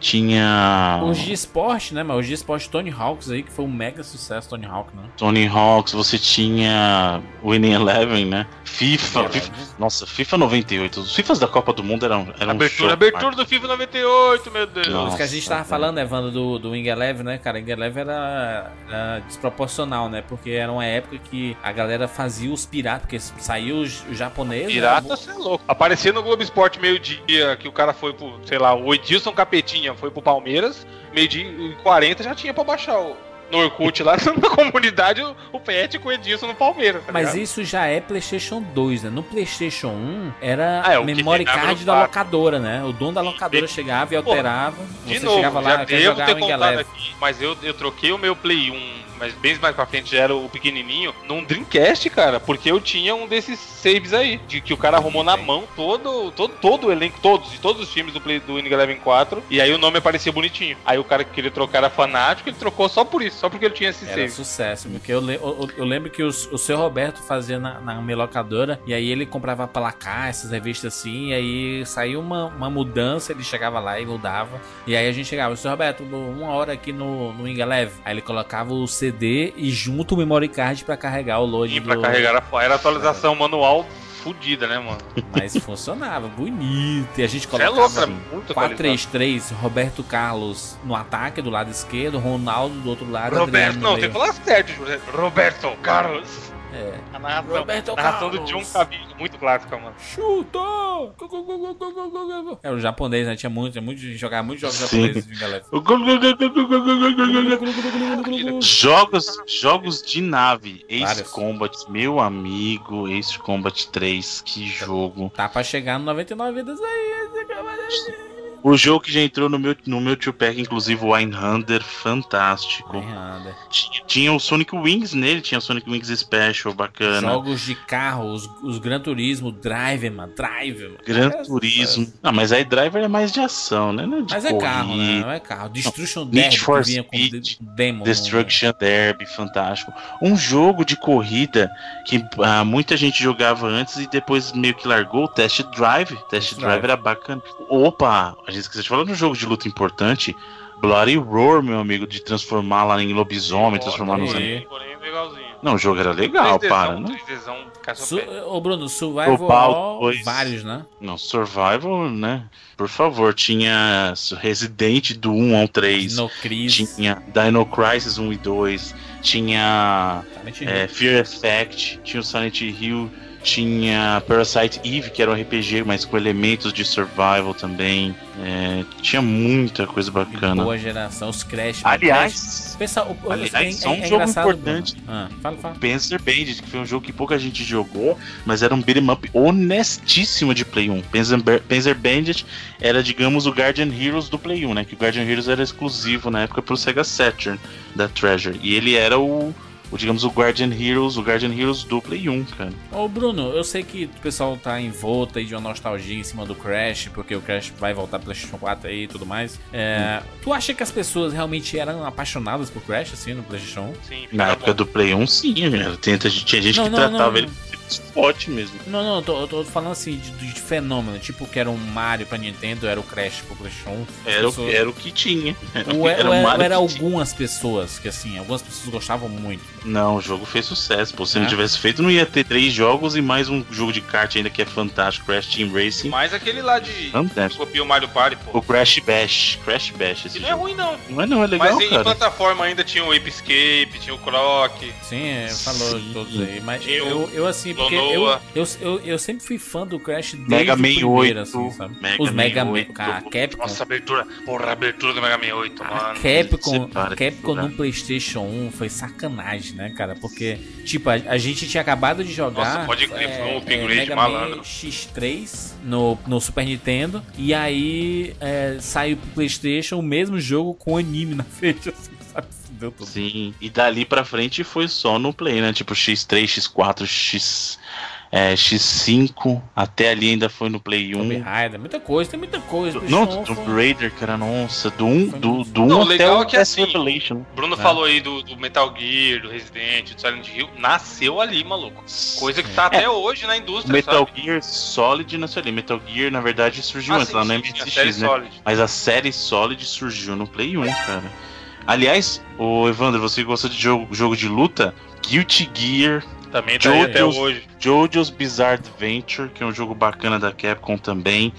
Tinha. Os de esporte, né, mano? Os de esporte Tony Hawks aí, que foi um mega sucesso, Tony Hawk, né? Tony Hawks, você tinha Winning Eleven, né? FIFA, Winning FIFA- Nossa, FIFA 98. Os FIFAs da Copa do Mundo eram, eram um abertura, show, abertura do FIFA 98, meu Deus. Nossa. Isso que a gente tava velho. falando, Evandro, do, do Wing Eleven, né, cara? Wing Eleven era, era desproporcional, né? Porque era uma época que a galera fazia os piratas, porque saiu os, japoneses. Pirata, né? você é louco. Aparecia no Globo Esporte meio-dia que o cara foi pro, sei lá, o Edilson Capetinha foi pro Palmeiras, meio-dia e 40 já tinha pra baixar o. No Orkut lá *laughs* na comunidade, o, o Pet com o Edilson no Palmeiras. Tá Mas ligado? isso já é PlayStation 2, né? No PlayStation 1 era Ah, é, memory card da locadora, né? O dono da locadora chegava e alterava. De novo, lá, já quer devo ter contado aqui, mas eu, eu troquei o meu Play 1 mas bem mais pra frente já era o pequenininho, num Dreamcast, cara, porque eu tinha um desses saves aí, de que o cara arrumou na mão todo, todo, todo o elenco, todos, de todos os times do, Play, do Winning Eleven 4, e aí o nome aparecia bonitinho. Aí o cara que queria trocar era fanático, ele trocou só por isso, só porque ele tinha esse Era save. sucesso, porque eu, le- eu- eu lembro que os- o seu Roberto fazia na, na minha locadora, e aí ele comprava placar, essas revistas assim, e aí saiu uma, uma mudança, ele chegava lá e mudava. E aí a gente chegava, seu Roberto, uma hora aqui no, no Wing Eleven. Aí ele colocava o CD e junto o memory card pra carregar o load E pra do- carregar a era atualização manual fudida, né, mano? Mas funcionava, bonito. E a gente é colocava... louco, era muito atualizado. 4-3-3, Roberto Carlos no ataque do lado esquerdo, Ronaldo do outro lado. Roberto, Adriano no não, tem que falar certo. Roberto Carlos. É. A narração, Roberto a narração do. John Cabinho, muito clássica, mano. Chuta! Era o japonês, né? Tinha muito, tinha muito, jogava muitos jogos japoneses de galera. Jogos, jogos de nave. Ace. Combat, meu amigo, Ace Combat 3, que jogo. Tá pra chegar no 99 vidas aí. O jogo que já entrou no meu, no meu two-pack, inclusive o Einhander, fantástico. Tinha, tinha o Sonic Wings nele, tinha o Sonic Wings Special, bacana. Jogos de carro, os, os Gran Turismo, Driver, mano. Driver, mano. Gran É, Turismo. Ah, mas aí Driver é mais de ação, né? Não é de Mas é carro, né? corrida. Não é carro. Destruction Need Derby for que vinha com Speed, de- demo. Destruction Derby, fantástico. Um jogo de corrida que ah, muita gente jogava antes e depois meio que largou, o Test Drive. Test Test Drive Drive. era bacana. Opa, a gente esqueceu de falar de um jogo de luta importante. Bloody Roar, meu amigo, de transformar lá em lobisomem, transformar nos. Não, o jogo era legal, 3Dzão, para, né? 3Dzão, Su caça-pé. Ô, Bruno, Survival vários, né? Não, Survival, né? Por favor, tinha Resident do 1 ao 3. No Cris. Tinha Dino Crisis 1 e 2. Tinha é. Fear Effect. Tinha o Silent Hill. Tinha Parasite Eve, que era um RPG, mas com elementos de survival também. É, tinha muita coisa bacana. Boa geração, os Crash. Aliás, Crash- Pessoal, o, aliás, é, só um é jogo engraçado, importante. Ah, fala, fala. Panzer Bandit, que foi um jogo que pouca gente jogou, mas era um beat'em up honestíssimo de Play 1. Panzer, Ba- Panzer Bandit era, digamos, o Guardian Heroes do Play 1, né? Que o Guardian Heroes era exclusivo na época pro Sega Saturn da Treasure. E ele era o, o, digamos, o Guardian Heroes, o Guardian Heroes do Play 1, cara. Ô Bruno, eu sei que o pessoal tá em volta aí de uma nostalgia em cima do Crash, porque o Crash vai voltar pro PlayStation 4 aí e tudo mais. É, Tu acha que as pessoas realmente eram apaixonadas por Crash, assim, no PlayStation 1? Sim, Na época bom. do Play 1, sim, cara. Tenta, tinha gente Não, que não, tratava não, ele forte mesmo. Não, não, eu tô, eu tô falando assim de, de fenômeno, tipo que era um Mario pra Nintendo, era o Crash pro PlayStation 1. Era, o- Pessoas- era o que tinha. *laughs* Era, Ou, era ou o Mario era que tinha. algumas pessoas que assim, algumas pessoas gostavam muito. Não, o jogo fez sucesso. Pô, se É? não tivesse feito, não ia ter três jogos e mais um jogo de kart ainda que é fantástico, Crash Team Racing. Mais aquele lá de. Fantástico. Copia o Mario Party, pô. O Crash Bash. Crash Bash, esse E não é ruim, não. Não é não, é legal, Mas em cara. plataforma ainda tinha o Ape Escape, tinha o Croc. Sim, é, falou de Sim. todos aí. Mas Tinha eu, eu assim, porque eu, eu, eu, eu sempre fui fã do Crash desde Mega o Man primeiro, 8, assim, sabe? Mega Os Mega Man Man, 8. cara, a Capcom. Nossa, abertura. Porra, a abertura do Mega Man 8, A mano. Capcom, Separa a Capcom no PlayStation 1 foi sacanagem, né, cara? Porque, tipo, a, a gente tinha acabado de jogar. Nossa, pode crer, foi um upgrade Mega malandro. Man X3 no, no Super Nintendo. E aí é, saiu pro PlayStation o mesmo jogo com anime na frente, assim? Deu tudo. Sim, e dali pra frente foi só no Play, né? Tipo X3, X4, X, é, X5, até ali ainda foi no Play 1. Tomb Raider, muita coisa, tem muita coisa. Não, PlayStation Tomb foi- Raider, cara, nossa, do 1 Foi do, do um Não, o até legal o é que assim, Revelation. Bruno É. falou aí do, do Metal Gear, do Resident, do Silent Hill. Nasceu ali, maluco. Coisa que tá É. até hoje na indústria, Metal sabe? Gear Solid nasceu ali. Metal Gear, na verdade, surgiu Ah, antes sim, lá no MSX, né? Solid. Mas a série Solid surgiu no Play 1, cara. Aliás, o Evandro, você gosta de jogo, jogo de luta, Guilty Gear, Também tá Jojo's- até hoje. JoJo's Bizarre Adventure, que é um jogo bacana da Capcom também.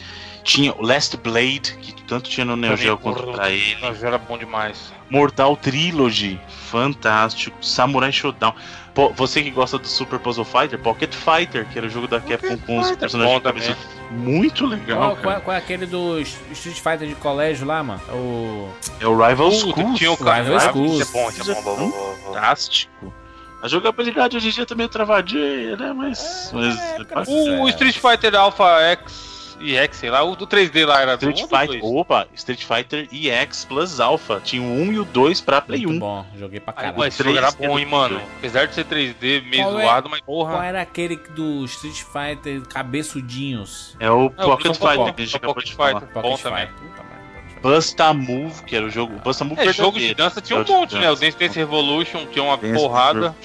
Tinha o Last Blade, que tanto tinha no Neo Geo quanto pra ele. Nossa, era bom demais. Mortal Trilogy, fantástico. Samurai Showdown. Pô, você que gosta do Super Puzzle Fighter, Pocket Fighter, que era o jogo da Capcom com os personagens bom. Muito legal, Qual, cara. qual, qual é aquele do Street Fighter de colégio lá, mano? O. É o Rival Puta, Schools. tinha o Rival. Isso é bom, é bom. bom, bom, bom, bom. Fantástico. A jogabilidade hoje em dia também é travadinha, né? Mas. mas É, é cara, bacana. O Street Fighter Alpha X EX, sei lá. O do 3D lá era Street do 1 ou do Fighter, 2? opa, Street Fighter EX Plus Alpha. Tinha o 1 e o 2 pra Play Muito 1. bom, joguei pra caralho. mas esse jogo era 3D bom, hein, mano. Apesar de ser 3D meio Qual é- zoado, mas Qual porra. era aquele do Street Fighter cabeçudinhos? É o É, o Pocket Fighter que a gente o acabou Pocket de falar. Fighter. Pocket Bom também. Fighter. Busta Move, que era o jogo. Busta Move É, jogo de dança tinha um monte, né? O. Dance Dance Revolution tinha uma Dance porrada.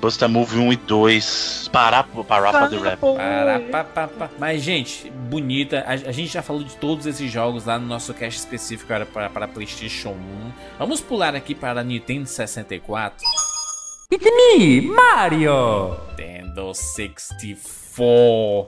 Busta Move 1 e 2. Parar parar pra the rap. Para, pá, pá, pá. Mas, gente, bonita. A, a gente já falou de todos esses jogos lá no nosso cast específico era para, para PlayStation 1. Vamos pular aqui para a Nintendo 64. It's me, Mario! Nintendo 64.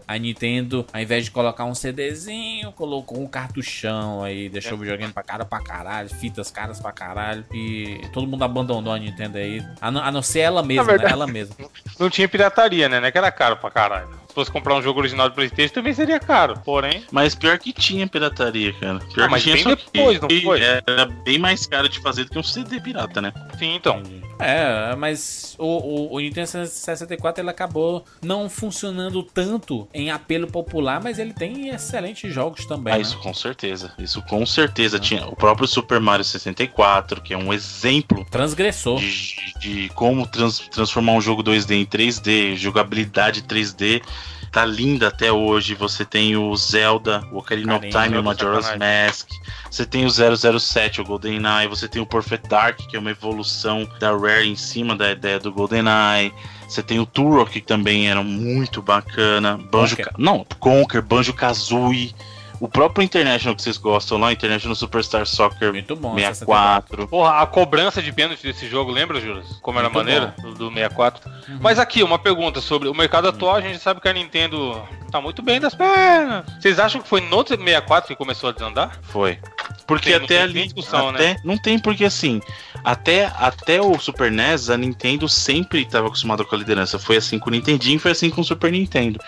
A Nintendo, ao invés de colocar um CDzinho, colocou um cartuchão aí, deixou o videogame pra cara pra caralho, fitas caras pra caralho. E todo mundo abandonou a Nintendo aí. A não, a não ser ela mesma, né? verdade- Ela mesma. *laughs* Não tinha pirataria, né? Não é que era caro pra caralho. Se fosse comprar um jogo original do Playstation também seria caro. Porém, Mas pior que tinha pirataria, cara. Pior Ah, mas que tinha bem só que depois, não foi? Era bem mais caro de fazer do que um CD pirata, né? sim, então. É, mas o, o, o Nintendo 64 ele acabou não funcionando tanto em apelo popular, mas ele tem excelentes jogos também. Ah, né? isso com certeza. Isso com certeza. Tinha o próprio Super Mario 64, que é um exemplo Transgressor. de, de como trans- transformar um jogo 2D em 3D, jogabilidade 3D. Tá linda até hoje. Você tem o Zelda, o Ocarina of Ocarina, Time, o Majora's sacanagem. Mask. Você tem o 007, o GoldenEye. Você tem o Perfect Dark, que é uma evolução da Rare em cima da ideia do GoldenEye. Você tem o Turok, que também era muito bacana. Banjo, Conker. Não, Conker, Banjo Kazooie. O próprio International que vocês gostam lá, International Superstar Soccer Muito bom. 64. Porra, a cobrança de pênalti desse jogo, lembra, Juras? Como era Muito maneira? Do, do 64. Mas aqui, uma pergunta sobre o mercado atual, a gente sabe que a Nintendo tá muito bem das pernas. Vocês acham que foi no 64 que começou a desandar? Foi. Porque Tem- até ali. discussão, até, né? Não tem, porque assim. Até, até o Super NES, a Nintendo sempre estava acostumada com a liderança. Foi assim com o Nintendinho, foi assim com o Super Nintendo.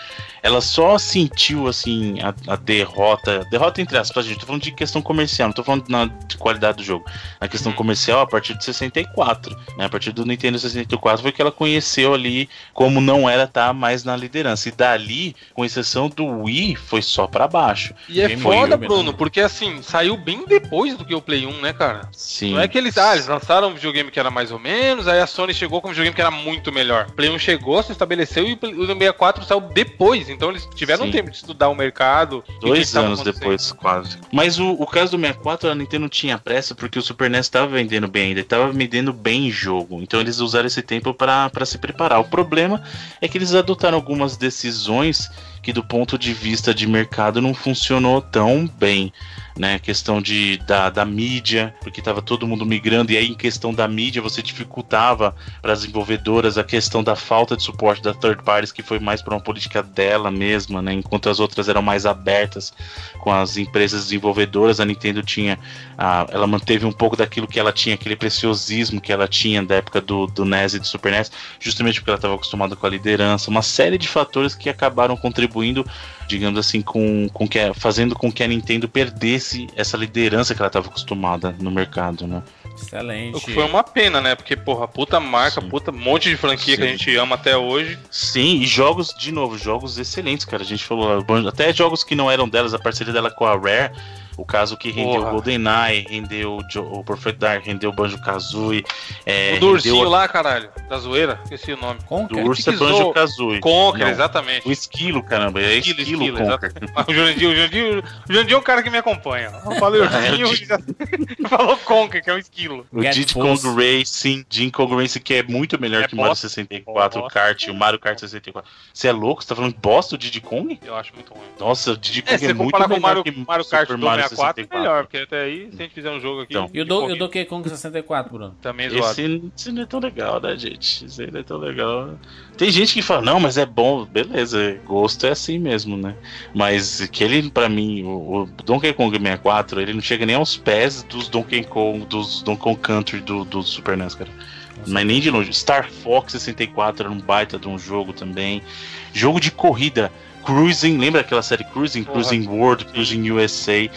Ela só sentiu, assim, a, a derrota. Derrota entre aspas, gente. Tô falando de questão comercial, não tô falando na, de qualidade do jogo. Na questão Uhum. comercial, a partir de 64. Né? A partir do Nintendo 64 foi que ela conheceu ali como não era estar mais na liderança. E dali, com exceção do Wii, foi só pra baixo. E é foda, Bruno, porque assim, saiu bem depois do que o Play 1, né, cara? Sim. Não é que eles, ah, eles lançaram um videogame que era mais ou menos, aí a Sony chegou com um videogame que era muito melhor. Play 1 chegou, se estabeleceu e o Play- o 64 saiu depois, então eles tiveram Sim. tempo de estudar o mercado. Dois anos depois, quase. Mas o, o caso do 64, a Nintendo tinha pressa porque o Super NES estava vendendo bem ainda, estava vendendo bem em jogo. Então eles usaram esse tempo para se preparar. O problema é que eles adotaram algumas decisões que, do ponto de vista de mercado, não funcionou tão bem. Né, questão de, da, da mídia, porque estava todo mundo migrando, e aí em questão da mídia você dificultava para as desenvolvedoras a questão da falta de suporte da third parties, que foi mais para uma política dela mesma, né, enquanto as outras eram mais abertas com as empresas desenvolvedoras, a Nintendo tinha, a, ela manteve um pouco daquilo que ela tinha, aquele preciosismo que ela tinha da época do, do NES e do Super NES, justamente porque ela estava acostumada com a liderança, uma série de fatores que acabaram contribuindo, digamos assim, com, com que, fazendo com que a Nintendo perdesse essa liderança que ela estava acostumada no mercado, né? Excelente. O que foi uma pena, né? Porque, porra, puta marca, Sim. puta monte de franquia que a Sim. gente ama até hoje. Sim, e jogos, de novo, jogos excelentes, cara. A gente falou, até jogos que não eram delas, a parceria dela com a Rare, o caso que rendeu Porra. o GoldenEye, rendeu o o Perfect Dark, rendeu o Banjo-Kazooie, é, o do ursinho rendeu lá, caralho, da zoeira, esqueci o nome. Conker? do Ursa Tesouro. Banjo-Kazooie. Conker, Não, exatamente. O esquilo, caramba, é Esquilo, esquilo, esquilo, Conker. O Jurandir, o o é um cara que me acompanha. Eu falei ursinho, *laughs* É, *laughs* ele já falou Conker, que é um esquilo. O Diddy. Kong Racing, Jim Kong Racing, que é muito melhor É que o Mario bosta. 64, o Bosta. Kart, o Mario Kart 64. Você é louco? Você tá falando bosta do Diddy Kong? Eu acho muito ruim. Nossa, o Diddy É, Kong é, você muito comparar com o melhor Mario, que Mario Kart Super Mario 64, é melhor, porque até aí, se a gente fizer um jogo aqui. Então. E o, do, Donkey Kong 64, Bruno? Também é zoado. Esse, esse não é tão legal, né, gente? Esse aí não é tão legal. Tem gente que fala, não, mas é bom, beleza, gosto é assim mesmo, né? Mas que ele, pra mim, o, o Donkey Kong 64, ele não chega nem aos pés dos Donkey Kong, dos Donkey Kong Country do, do Super NES, cara. Mas nem de longe. Star Fox 64 era um baita de um jogo também. Jogo de corrida. Cruising, lembra aquela série Cruising? Porra. Cruising World, Cruising USA.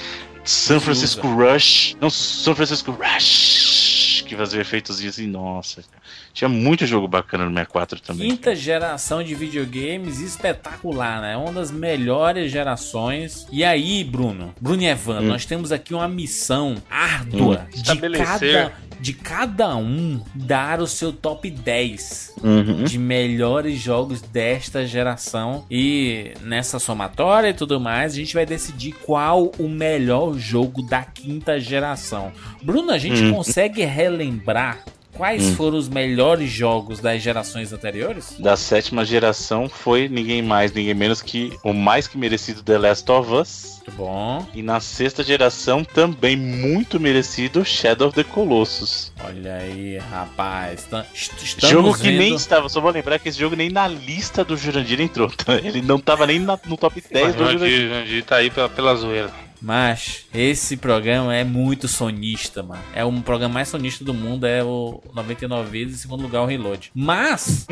San Francisco Rush. Não, São Francisco Rush. Que fazia efeitos assim, nossa. Tinha muito jogo bacana no 64 também. Quinta geração de videogames espetacular, né? Uma das melhores gerações. E aí, Bruno, Bruno e Evan, nós temos aqui uma missão árdua de Estabelecer. cada, de cada um dar o seu top 10 Uhum. de melhores jogos desta geração. E nessa somatória e tudo mais, a gente vai decidir qual o melhor jogo da quinta geração. Bruno, a gente Hum. consegue relembrar quais foram os melhores jogos das gerações anteriores? Da sétima geração foi ninguém mais, ninguém menos que o mais que merecido The Last of Us. Muito bom. E na sexta geração também muito merecido Shadow of the Colossus. Olha aí, rapaz. Est- Estamos jogo que vendo... nem estava, só vou lembrar que esse jogo nem na lista do Jurandir entrou. *laughs* Ele não tava nem na- no top 10 Mas do o Jurandir. Jandir, Jandir tá aí pela, pela zoeira. Mas esse programa é muito sonista, mano. É um programa mais sonista do mundo, é o 99 vezes, em segundo lugar o Reload. Mas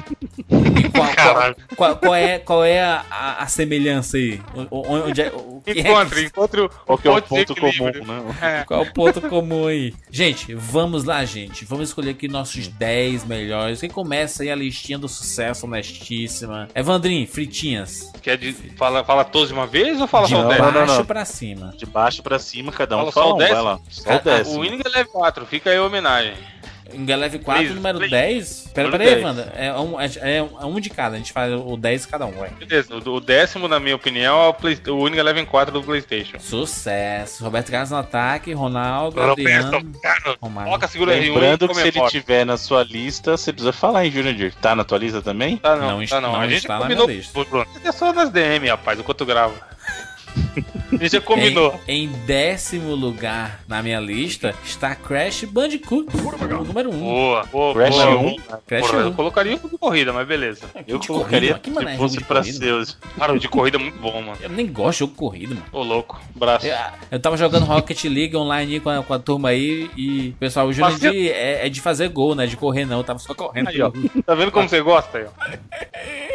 e qual, qual, Caralho. qual- qual é, qual é a, a- a semelhança aí? O- o- Onde é, o que é que- Encontre, encontre o, Qual que é o ponto de ponto comum, né? É. Qual é o ponto comum aí? Gente, vamos lá, gente. Vamos escolher aqui nossos 10 melhores. Quem começa aí a listinha do sucesso honestíssima? Evandrinho, fritinhas. Quer de, fala, fala todos de uma vez ou fala De só o não, 10? não, baixo não. pra cima. De baixo pra cima, cada um Fala só fala o décimo? vai lá. Só o décimo. O Winning Eleve 4, fica aí a homenagem. Em Galeve 4, Please, número please. 10. Pera, Número pera aí, 10. Wanda. É um, é, é um de cada. A gente faz o 10 cada um, ué. Beleza, o, décimo, na minha opinião, é o, Play, o Winning Eleven 4 do Playstation. Sucesso. Roberto Carlos no ataque, Ronaldo, Adriano, Carlos, Romário. coloca, segura aí Lembrando que se ele tiver na sua lista, você precisa falar, hein, Jurandir? Tá na tua lista também? Tá não, Não tá não. não a gente está na combinou, minha lista. Bruno. É só nas DM, rapaz, enquanto grava. A gente já combinou. Em, em décimo lugar na minha lista está Crash Bandicoot, o número 1. Um. Boa, boa, Crash boa. um. Crash Porra, eu 1. colocaria um de corrida, mas beleza. Eu de colocaria corrida? Se fosse pra seus. Cara, o de corrida é muito bom, mano. Eu nem gosto de jogo corrido, mano. Ô, louco. Braço. Eu, eu tava jogando Rocket League online aí com a, com a turma aí e, pessoal, o Mas Jurandir é, é de fazer gol, né? De correr não, eu tava só correndo. Aí, ó. Tá vendo como você gosta aí, ó?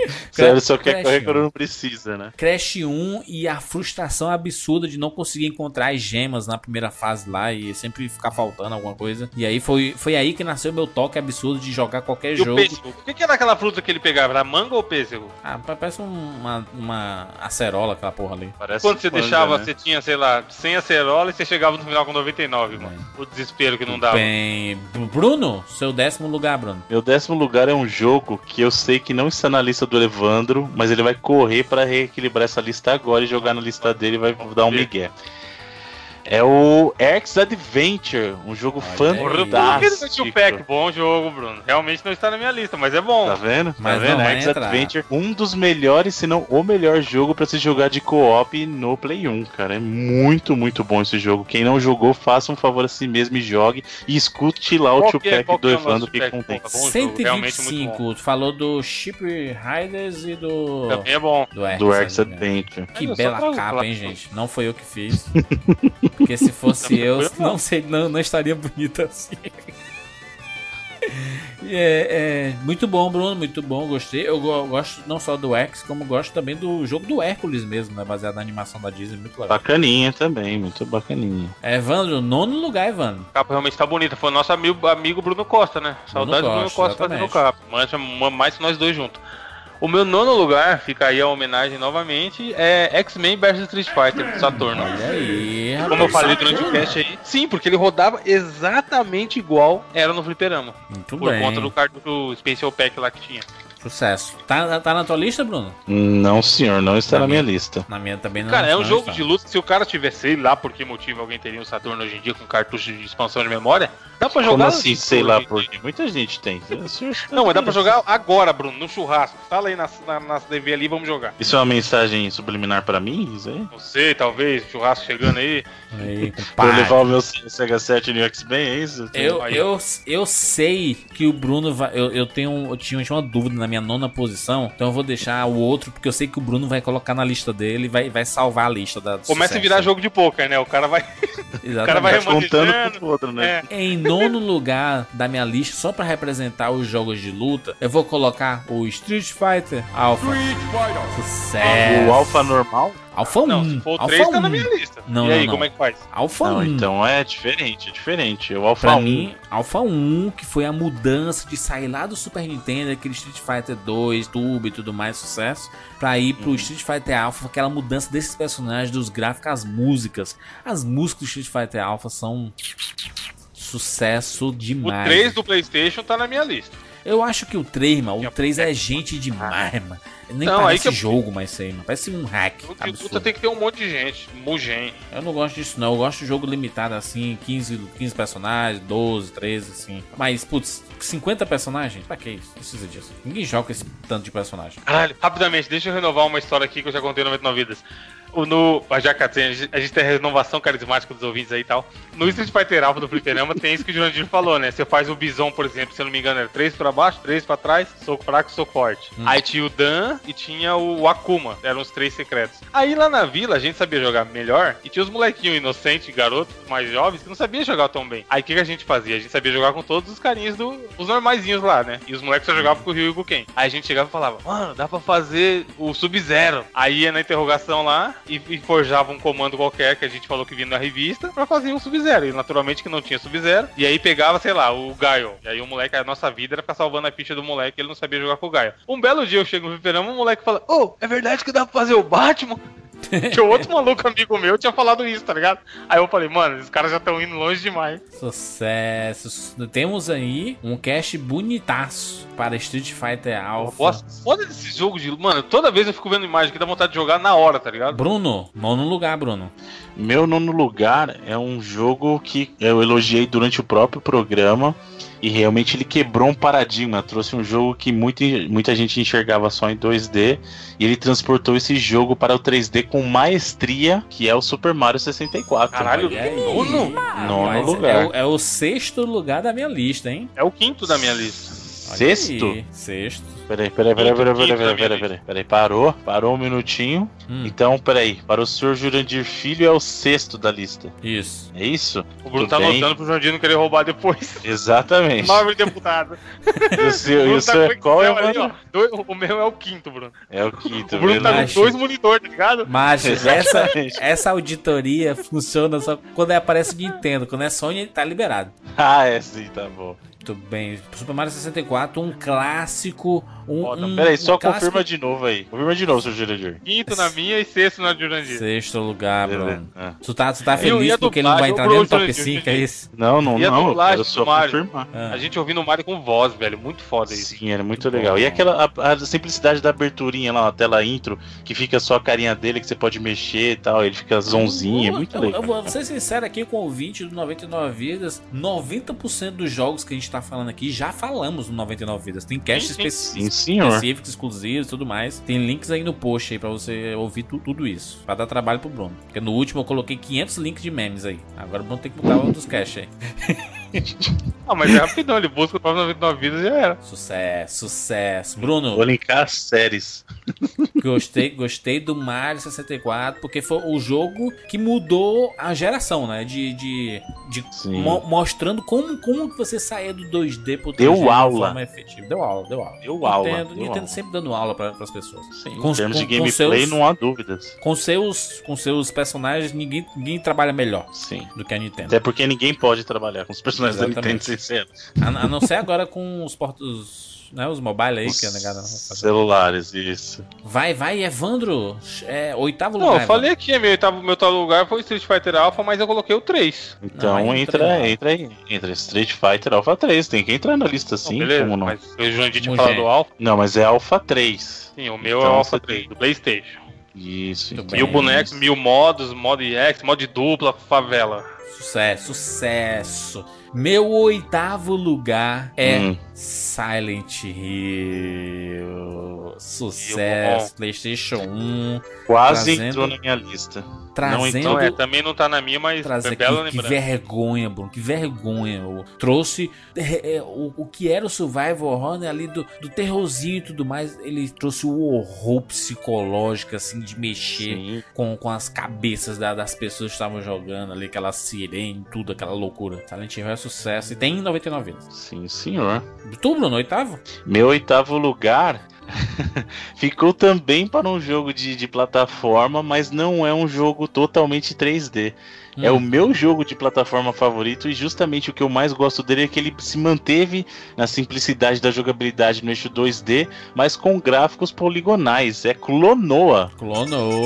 *laughs* Sério, só quer correr quando não precisa, né? Crash 1 e a frustração absurda de não conseguir encontrar as gemas na primeira fase lá e sempre ficar faltando alguma coisa. E aí foi, foi aí que nasceu meu toque absurdo de jogar qualquer E jogo. o pêssego? O que, que era aquela fruta que ele pegava? Era manga ou pêssego? Ah, pa- parece um- uma, uma acerola aquela porra ali. Parece Quando você deixava, né? você tinha, sei lá, 100 acerola e você chegava no final com 99, mano. O desespero que não dava. Bem, Bruno, seu décimo lugar, Bruno. Meu décimo lugar é um jogo que eu sei que não está na lista do Evandro, mas ele vai correr pra reequilibrar essa lista agora e jogar na lista dele vai dar um migué. É o X Adventure, um jogo Olha fantástico. Pack? Bom jogo, Bruno. Realmente não está na minha lista, mas é bom. Tá vendo? Mas tá vendo? não vai X entrar. Adventure, um dos melhores, se não o melhor jogo pra se jogar de co-op no Play 1, cara. É muito, muito bom esse jogo. Quem não jogou, faça um favor a si mesmo e jogue. E escute lá o tio é- pack do é Evandro que contém. Jogo, realmente muito 125, tu falou do Ship Riders e do. Também é bom. Do X, Do X né? Adventure. Que bela capa, hein, gente? Não foi eu que fiz. *laughs* Porque se fosse eu, não. sei, não, não estaria bonito assim. *laughs* É, é, muito bom, Bruno, muito bom, gostei. Eu go- gosto não só do X, como gosto também do jogo do Hércules mesmo, né? Baseado na animação da Disney, muito legal. Bacaninha também, muito bacaninha. É, Evandro, nono lugar, Evandro. A capa realmente tá bonita. Foi o nosso amigo, amigo Bruno Costa, né? Saudade do Bruno Costa, Costa fazendo exatamente. capa. Mais que nós dois juntos. O meu nono lugar, fica aí a homenagem novamente, é X-Men vs Street Fighter do Saturno. Olha aí. Como eu falei durante o cast aí. Sim, porque ele rodava exatamente igual era no fliperama. Muito Por bem. conta do cartucho Special Pack lá que tinha. Sucesso. Tá, tá na tua lista, Bruno? Não, senhor, não está Na na minha minha. lista. Na minha também não. Cara, é um não jogo está. de luta. Se o cara tivesse, sei lá por que motivo alguém teria um Saturno hoje em dia com cartucho de expansão de memória, dá pra jogar. Como assim, sei lá por quê? Muita gente tem. Não, mas dá pra jogar agora, Bruno, no churrasco. Fala aí na, na, na TV ali, vamos jogar. Isso é uma mensagem subliminar pra mim? Isso aí? Não sei, talvez, churrasco chegando aí. Aí, Pra *laughs* levar o meu Sega 7 no X-Men, é isso? Eu, eu, eu sei que o Bruno vai. Eu, eu tenho. Eu tinha, eu tinha uma dúvida na minha minha nona posição, então eu vou deixar o outro, porque eu sei que o Bruno vai colocar na lista dele e vai, vai salvar a lista da Começa a sucesso. virar jogo de poker, né? O cara vai. *laughs* Exatamente. cara vai Vai contando com o outro, né? É. Em nono lugar da minha lista, só pra representar os jogos de luta, eu vou colocar o Street Fighter Alpha. Sucesso. O Alpha normal? Alpha 1. Não, se for o Alpha 3, tá 1. na minha lista. Não, e aí, não, como não. é que faz? Alpha Não, 1. então é diferente, é diferente. O Alpha Pra 1. mim, Alpha 1, que foi a mudança de sair lá do Super Nintendo, aquele Street Fighter 2, Turbo e tudo mais, sucesso, pra ir pro Street Fighter Alpha, aquela mudança desses personagens, dos gráficos, as músicas. As músicas do Street Fighter Alpha são sucesso O demais. 3 do PlayStation tá na minha lista. Eu acho que o 3, mano, o Que 3 é gente demais, mano. Nem Não, parece que eu- jogo mais isso aí, mano. Parece um hack. O de luta Absurdo. tem que ter um monte de gente. Mugen. Eu não gosto disso, não. Eu gosto de jogo limitado assim, 15, 15 personagens, 12, 13, assim. Mas, putz, 50 personagens? Pra que isso? Não precisa disso. Ninguém joga esse tanto de personagem. Caralho, rapidamente, deixa eu renovar uma história aqui que eu já contei no 99 Vidas. No, já que a gente- a gente tem a renovação carismática dos ouvintes aí e tal. No Street Fighter Alpha do Fliperama tem isso que o Jurandir falou, né? Você faz o Bison, por exemplo, se eu não me engano, era 3 pra baixo, 3 pra trás, soco fraco, soco forte. Aí tinha o Dan e tinha o Akuma, eram os três secretos. Aí lá na vila a gente sabia jogar melhor e tinha os molequinhos inocentes, garotos mais jovens, que não sabiam jogar tão bem. Aí o que, que a gente fazia? A gente sabia jogar com todos os carinhos do, os normaizinhos lá, né? E os moleques só jogavam com o Ryu e com o Ken. Aí a gente chegava e falava, mano, dá pra fazer o Sub-Zero. Aí ia na interrogação lá e, e forjava um comando qualquer que a gente falou que vinha na revista pra fazer um Sub-Zero. E naturalmente que não tinha Sub-Zero. E aí pegava, sei lá, o Gaio. E aí o moleque, a nossa vida era ficar salvando a ficha do moleque, ele não sabia jogar com o Gaio. Um belo dia eu chego no fliperama, o moleque fala, ô, é verdade que dá pra fazer o Batman? *laughs* Tinha outro maluco amigo meu tinha falado isso, tá ligado? Aí eu falei, mano, esses caras já estão indo longe demais. Sucesso. Temos aí um cast bonitaço para Street Fighter Alpha. Nossa, foda desse jogo de. Mano, toda vez eu fico vendo imagem que dá vontade de jogar na hora, tá ligado? Bruno, nono lugar, Bruno. Meu nono lugar é um jogo que eu elogiei durante o próprio programa e realmente ele quebrou um paradigma. Trouxe um jogo que muita, muita gente enxergava só em 2D e ele transportou esse jogo para o 3D com maestria, que é o Super Mario 64. Caralho, aí. nono? Nono Mas lugar. É o, é o sexto lugar da minha lista, hein? É o quinto da minha lista. Sexto? Sexto. Peraí, peraí, peraí, peraí, peraí, peraí, peraí, peraí, peraí, parou, parou um minutinho. Hum, Então, peraí, para o senhor Jurandir Filho é o sexto da lista. Isso. É isso? O Bruno Tudo tá bem. anotando pro Jandinho não querer roubar depois. *laughs* Exatamente. Nobre deputado. *laughs* E o seu, Bruno o seu é qual é o ali, ó. Dois- O meu é o quinto, Bruno. É o quinto, O Bruno tá com verdade. dois monitores, tá ligado? Mas essa, essa auditoria funciona só quando aparece o Nintendo. Quando é Sony, tá liberado. *laughs* Ah, é sim, tá bom. Muito bem. Super Mario 64, um clássico. Um, Foda. um, Peraí, só um confirma de novo aí. Confirma de novo, seu Jurandir. Quinto na minha e sexto na Jurandir. Sexto lugar. Bruno. É. Tu tá, tu tá feliz porque ele não vai entrar o nem no Bruno, top Jurandir, 5, é isso? Não, não, E a não. Eu do só Mario? confirmar. Ah. A gente ouvindo o Mario com voz, velho. Muito foda isso. Sim, era muito legal. E aquela a, a simplicidade da aberturinha lá, a tela intro, que fica só a carinha dele que você pode mexer e tal, ele fica zonzinho, é Eu- muito eu, legal. Eu vou ser sincero aqui com o ouvinte do 99 Vidas: 90% dos jogos que a gente tá falando aqui já falamos no 99 Vidas. Tem cast específico. Senhor. específicos, exclusivos e tudo mais. Tem links aí no post aí pra você ouvir tu- tudo isso. Pra dar trabalho pro Bruno. Porque no último eu coloquei 500 links de memes aí. Agora o Bruno tem que botar dos cash aí. *laughs* *laughs* Ah, mas é rapidão, ele busca o 99 vidas e já era. Sucesso, sucesso. Vou Bruno, linkar as séries. gostei, gostei do Mario 64 porque foi o jogo que mudou a geração, né? De, de, de mo- mostrando como, como que você saía do 2D pro 3D Deu de aula. forma efetiva. Deu aula, deu aula. Deu aula, Nintendo, deu Nintendo aula. sempre dando aula para as pessoas. Sim, Com- em termos de com- com gameplay, seus- não há dúvidas. Com seus, com seus personagens, ninguém, ninguém trabalha melhor Sim. do que a Nintendo. Até porque ninguém pode trabalhar com os personagens da Exatamente. Nintendo sem ser A, a não ser agora com os portos, né, os mobile aí que a negada vai fazer. celulares, isso. Vai, vai, Evandro, é, oitavo Não, lugar. eu falei aqui, meu, oitavo- meu tal lugar foi Street Fighter Alpha, mas eu coloquei o 3. Então Não, entra, entra aí. entra aí. Entra Street Fighter Alpha 3. Tem que entrar na lista sim, beleza, como não? mas o Jurandir tinha falado é. do Alpha. Não, mas é Alpha 3. Sim, o meu é Então, o Alpha você 3, do Playstation. Isso, Muito então. Mil bonecos, mil modos, modo EX, modo de dupla, favela. Sucesso, sucesso. Meu oitavo lugar é Hum. Silent Hill. Sucesso, PlayStation 1. Quase Trazendo- entrou na minha lista. Trazendo. Então é, também não tá na minha, mas Trazer é bela que, que vergonha, Bruno, que vergonha. O- trouxe é, é, o, o que era o survival horror, né, ali do, do terrorzinho e tudo mais. Ele trouxe o horror psicológico, assim, de mexer Sim. com, com as cabeças da- das pessoas que estavam jogando ali, aquela sirene, tudo, aquela loucura. Silent Hill é sucesso e tem 99 vidas. Sim, senhor. Tu, Bruno, oitavo? Meu oitavo lugar *laughs* ficou também para um jogo de, de plataforma, mas não é um jogo totalmente 3D. É Hum. o meu jogo de plataforma favorito e justamente o que eu mais gosto dele é que ele se manteve na simplicidade da jogabilidade no eixo 2D, mas com gráficos poligonais. É Clonoa.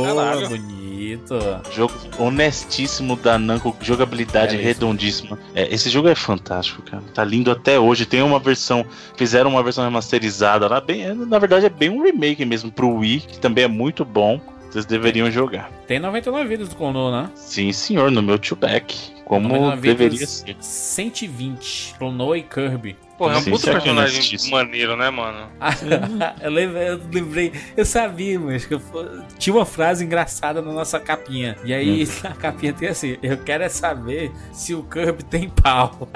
Caralho. bonito. Jogo honestíssimo da Namco, jogabilidade Belíssimo. redondíssima. É, esse jogo é fantástico, cara. Tá lindo até hoje. Tem uma versão, fizeram uma versão remasterizada lá, bem, é, na verdade é bem um remake mesmo pro Wii, que também é muito bom. Vocês deveriam jogar. Tem 99 vidas do Clonou, né? Sim, senhor, no meu two-back. Como 99 deveria ser. 120. Clonou e Kirby. Porra, é um puto é personagem maneiro, né, mano? *laughs* eu, lembrei, eu lembrei, eu sabia, mas que eu tinha uma frase engraçada na nossa capinha. E aí *laughs* na capinha tem assim: Eu quero é saber se o Kirby tem pau. *laughs*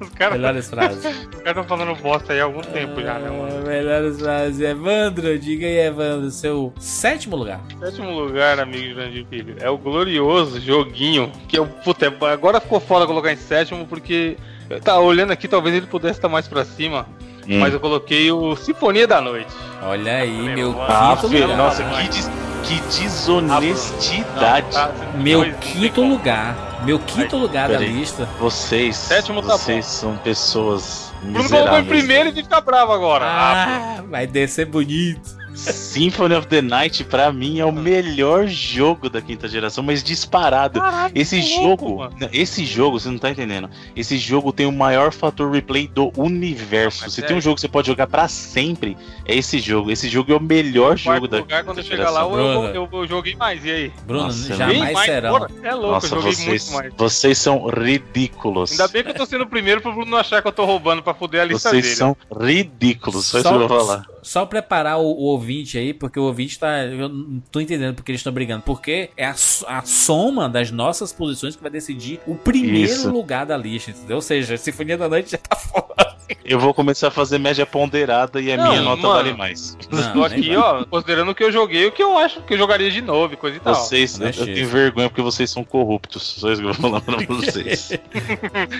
Os caras Melhores frases. estão falando bosta aí há algum tempo já, né, mano? Ah, Melhores frases. Evandro, diga aí, Evandro, seu sétimo lugar. Sétimo lugar, amigo Jurandir Filho, é o glorioso joguinho que eu, puta, agora ficou foda colocar em sétimo porque tá olhando aqui, talvez ele pudesse estar mais pra cima, Hum. mas eu coloquei o Sinfonia da Noite. Olha aí, meu quinto filho, lugar. nossa, que, des- que desonestidade. Tá, Meu dois, não tem quinto lugar. Meu quinto Aí, lugar da peraí. lista. Vocês, Sétimo tá vocês são pessoas O Bruno colocou em miseráveis. primeiro e fica bravo agora. Ah, Ah, vai descer bonito. Symphony of the Night, pra mim, é o melhor jogo da quinta geração, mas disparado. caralho, Esse jogo, louco, esse jogo, você não tá entendendo. Esse jogo tem o maior fator replay do universo. Não, Se é- tem um jogo que você pode jogar pra sempre, é esse jogo. Esse jogo é o melhor jogo Quarto da lugar, quando quinta eu chegar lá, geração. eu, eu, eu joguei mais. E aí? Bruno, Nossa, jamais mais, serão. porra. É louco, Nossa, eu joguei vocês, muito mais. vocês são ridículos. Ainda bem que eu tô sendo o primeiro pro Bruno não achar que eu tô roubando pra fuder a lista Vocês dele. são ridículos, só isso que eu vou falar. Só preparar o, o ouvinte aí, porque o ouvinte tá. Eu não tô entendendo porque eles estão brigando. Porque é a, a soma das nossas posições que vai decidir o primeiro Isso. lugar da lista, entendeu? Ou seja, a Sinfonia da Noite já tá *laughs* fora. Eu vou começar a fazer média ponderada e a Não, minha nota mano. vale mais. Não, nem aqui, ó, considerando o que eu joguei, o que eu acho que eu jogaria de novo e coisa e tal. Vocês, Não eu, eu tenho vergonha porque vocês são corruptos. Só isso que eu vou falar pra *laughs* vocês.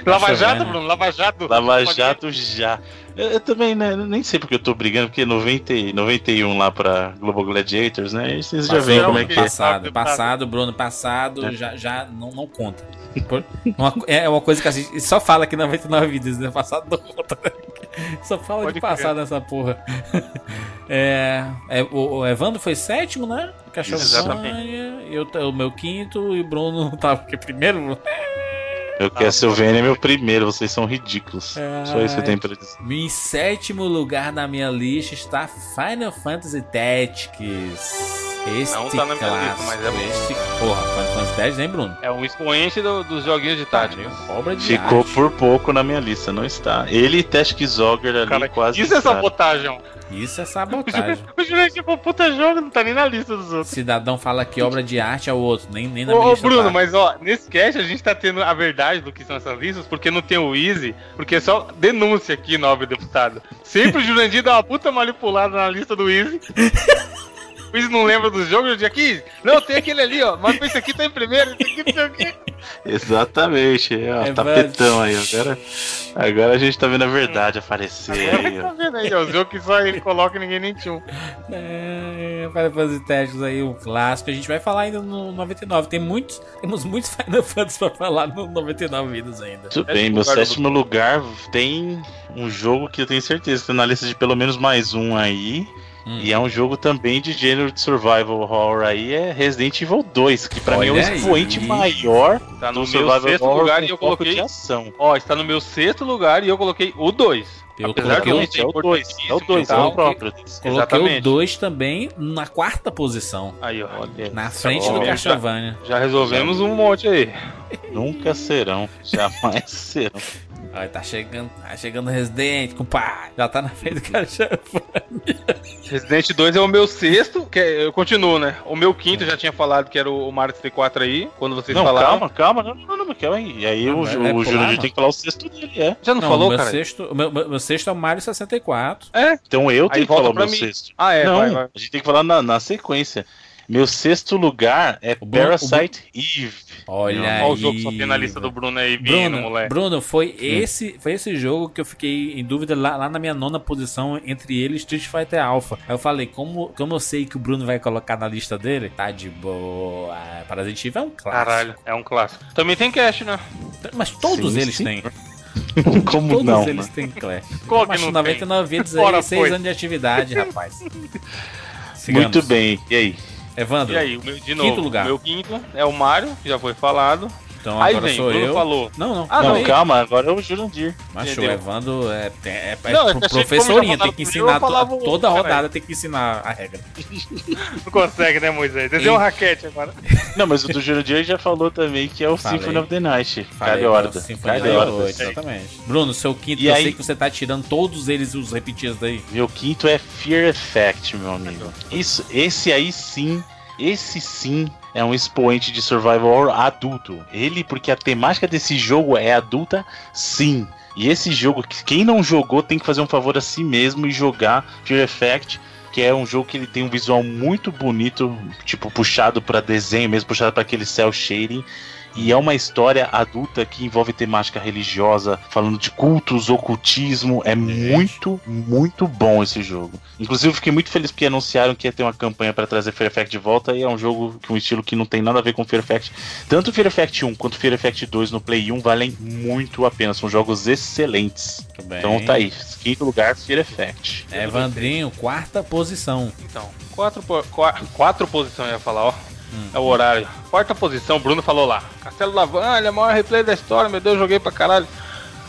Lava Jato, chovendo. Bruno, Lava Jato. Lava Jato já. Eu, eu também, né? Nem sei porque eu tô brigando, porque 90, e 91 lá pra Global Gladiators, né? e Vocês já Passado, veem como é que é. Passado, passado, Bruno, passado, É. já, já não, não conta. Por- uma- é uma coisa que a gente só fala aqui na 99 vidas, né? Passado não conta. Só fala Pode de passado nessa porra. É, é, o, o Evandro foi sétimo, né? Cachorro-Vânia, eu o meu quinto e o Bruno tava aqui primeiro. Bruno? Eu Castlevania é meu primeiro, vocês são ridículos. É. Só isso que eu tenho pra dizer. Em sétimo lugar na minha lista está Final Fantasy Tactics. Este Não tá na minha lista, mas é bom. este, porra, Final Fantasy Tactics, hein, Bruno? É um expoente do- dos joguinhos de tática. Obra de Ficou arte. por pouco na minha lista, não está. Ele e Teshk Zogger ali Cara, quase. isso é sabotagem. Isso é *laughs* sabotagem. O Jurandir é um puta jogo, não tá nem na lista dos outros. Cidadão fala que obra de arte é o outro, nem, nem na Ô, minha ô, lista Bruno, tá. mas ó, nesse cast a gente tá tendo a verdade do que são essas listas, porque não tem o Easy, porque é só denúncia aqui, nobre deputado. Sempre o Jurandir dá uma puta manipulada na lista do Easy. *laughs* Easy não lembra do jogo, Jurandir aqui? Não, tem aquele ali, ó, mas esse aqui tá em primeiro, esse aqui não sei o quê. *laughs* Exatamente, é, ó, É tapetão aí. Agora, agora a gente tá vendo a verdade aparecer aí, Tá ó. vendo aí, ó, o jogo que só ele coloca e ninguém nem tinha um. É, Final Fantasy Tactics aí, um clássico. A gente vai falar ainda no 99. Tem muitos, temos muitos Final *laughs* Fantasy pra falar no 99 vidas ainda. Tudo bem, meu sétimo lugar tem um jogo que eu tenho certeza que tá na lista de pelo menos mais um aí. Hum. E é um jogo também de gênero de survival horror aí, é Resident Evil 2, que pra mim é o Olha aí. expoente maior Tá no do meu survival sexto horror lugar e eu coloquei. de ação. Ó, está no meu sexto lugar e eu coloquei o 2. Eu Apesar coloquei de o- não ser é o 2, é o 2, é o próprio. Coloquei Exatamente. o 2 também na quarta posição. Aí, ó. Olha, Na frente do já- Castlevania. Já resolvemos um monte aí. Nunca serão, jamais serão. Olha, tá chegando, tá chegando o Resident, compadre. Já tá na frente do Castlevania. Resident 2 é o meu sexto, que é- eu continuo, né? O meu quinto eu já tinha falado que era o o Mario 64 aí, quando vocês Não, falaram. calma, calma, não, não, não, calma aí. E aí Não, o, vai o Jurandir não? tem que falar o sexto dele, é. Já não, Não, falou, o meu cara? sexto, o meu, meu- sexto é o Mario 64. É? Então eu Aí tenho que falar o meu mim. sexto. Ah, é, não, vai, vai. a gente tem que falar na, na sequência. Meu sexto lugar é O Bruno- Parasite Eve. Olha Não, aí. Olha o jogo só tem na lista do Bruno aí, vindo, Bruno, moleque. Bruno, foi esse, foi esse jogo que eu fiquei em dúvida lá, lá na minha nona posição entre ele e Street Fighter Alpha. Aí eu falei, como, como eu sei que o Bruno vai colocar na lista dele, tá de boa. Parasite Eve é um clássico. Caralho, é um clássico. Também tem cash, né? Mas todos Sim, eles sim. têm. *laughs* Como Todos não? eles mano? têm Clash. Qual Mas que não tem? 99 vezes Fora aí, 6 foi. anos de atividade, rapaz. *laughs* Sigamos. Muito bem. E aí? Evandro, E aí, o meu, de Quinto novo, lugar. o meu quinto é o Mario, que já foi falado. Então aí agora vem, sou Bruno eu. falou. Não, não. Ah, não, não, calma, agora é o Jurandir. Mas o? Evandro é, tem- é, é Não, é pro- professorinha, tem que ensinar. primeiro, eu falava to- toda caralho. rodada tem que ensinar a regra. *laughs* Não consegue, né, Moisés? Você Ei. deu um raquete agora. *laughs* Não, mas o do Jurandir já falou também que é o Falei. Symphony of the Night. Falei, Cada hora. Sinfonia Cada da hora. Noite, exatamente. Bruno, seu quinto, E eu aí- sei que você tá tirando todos eles os repetidos daí. Meu quinto é Fear Effect, meu amigo. Isso, esse aí sim, esse sim é um expoente de survival horror adulto. Ele, porque a temática desse jogo é adulta, sim. E esse jogo, que quem não jogou tem que fazer um favor a si mesmo e jogar Fear Effect, que é um jogo que ele tem um visual muito bonito, tipo puxado para desenho mesmo, puxado para aquele cel shading. E é uma história adulta que envolve temática religiosa, falando de cultos, ocultismo. É muito, muito bom esse jogo. Inclusive, eu fiquei muito feliz porque anunciaram que ia ter uma campanha para trazer Fear Effect de volta. E é um jogo com um estilo que não tem nada a ver com Fear Effect. Tanto Fear Effect 1 quanto Fear Effect 2 no Play 1 valem muito a pena. São jogos excelentes. Muito bem. Então tá aí. Quinto lugar, Fear Effect. Evandrinho, quarta posição. Então, quatro, po- qua- quatro posições eu ia falar, ó. Hum. É o horário. Quarta posição, Bruno falou lá. Castelo Lavalha, maior replay da história, meu Deus, joguei pra caralho.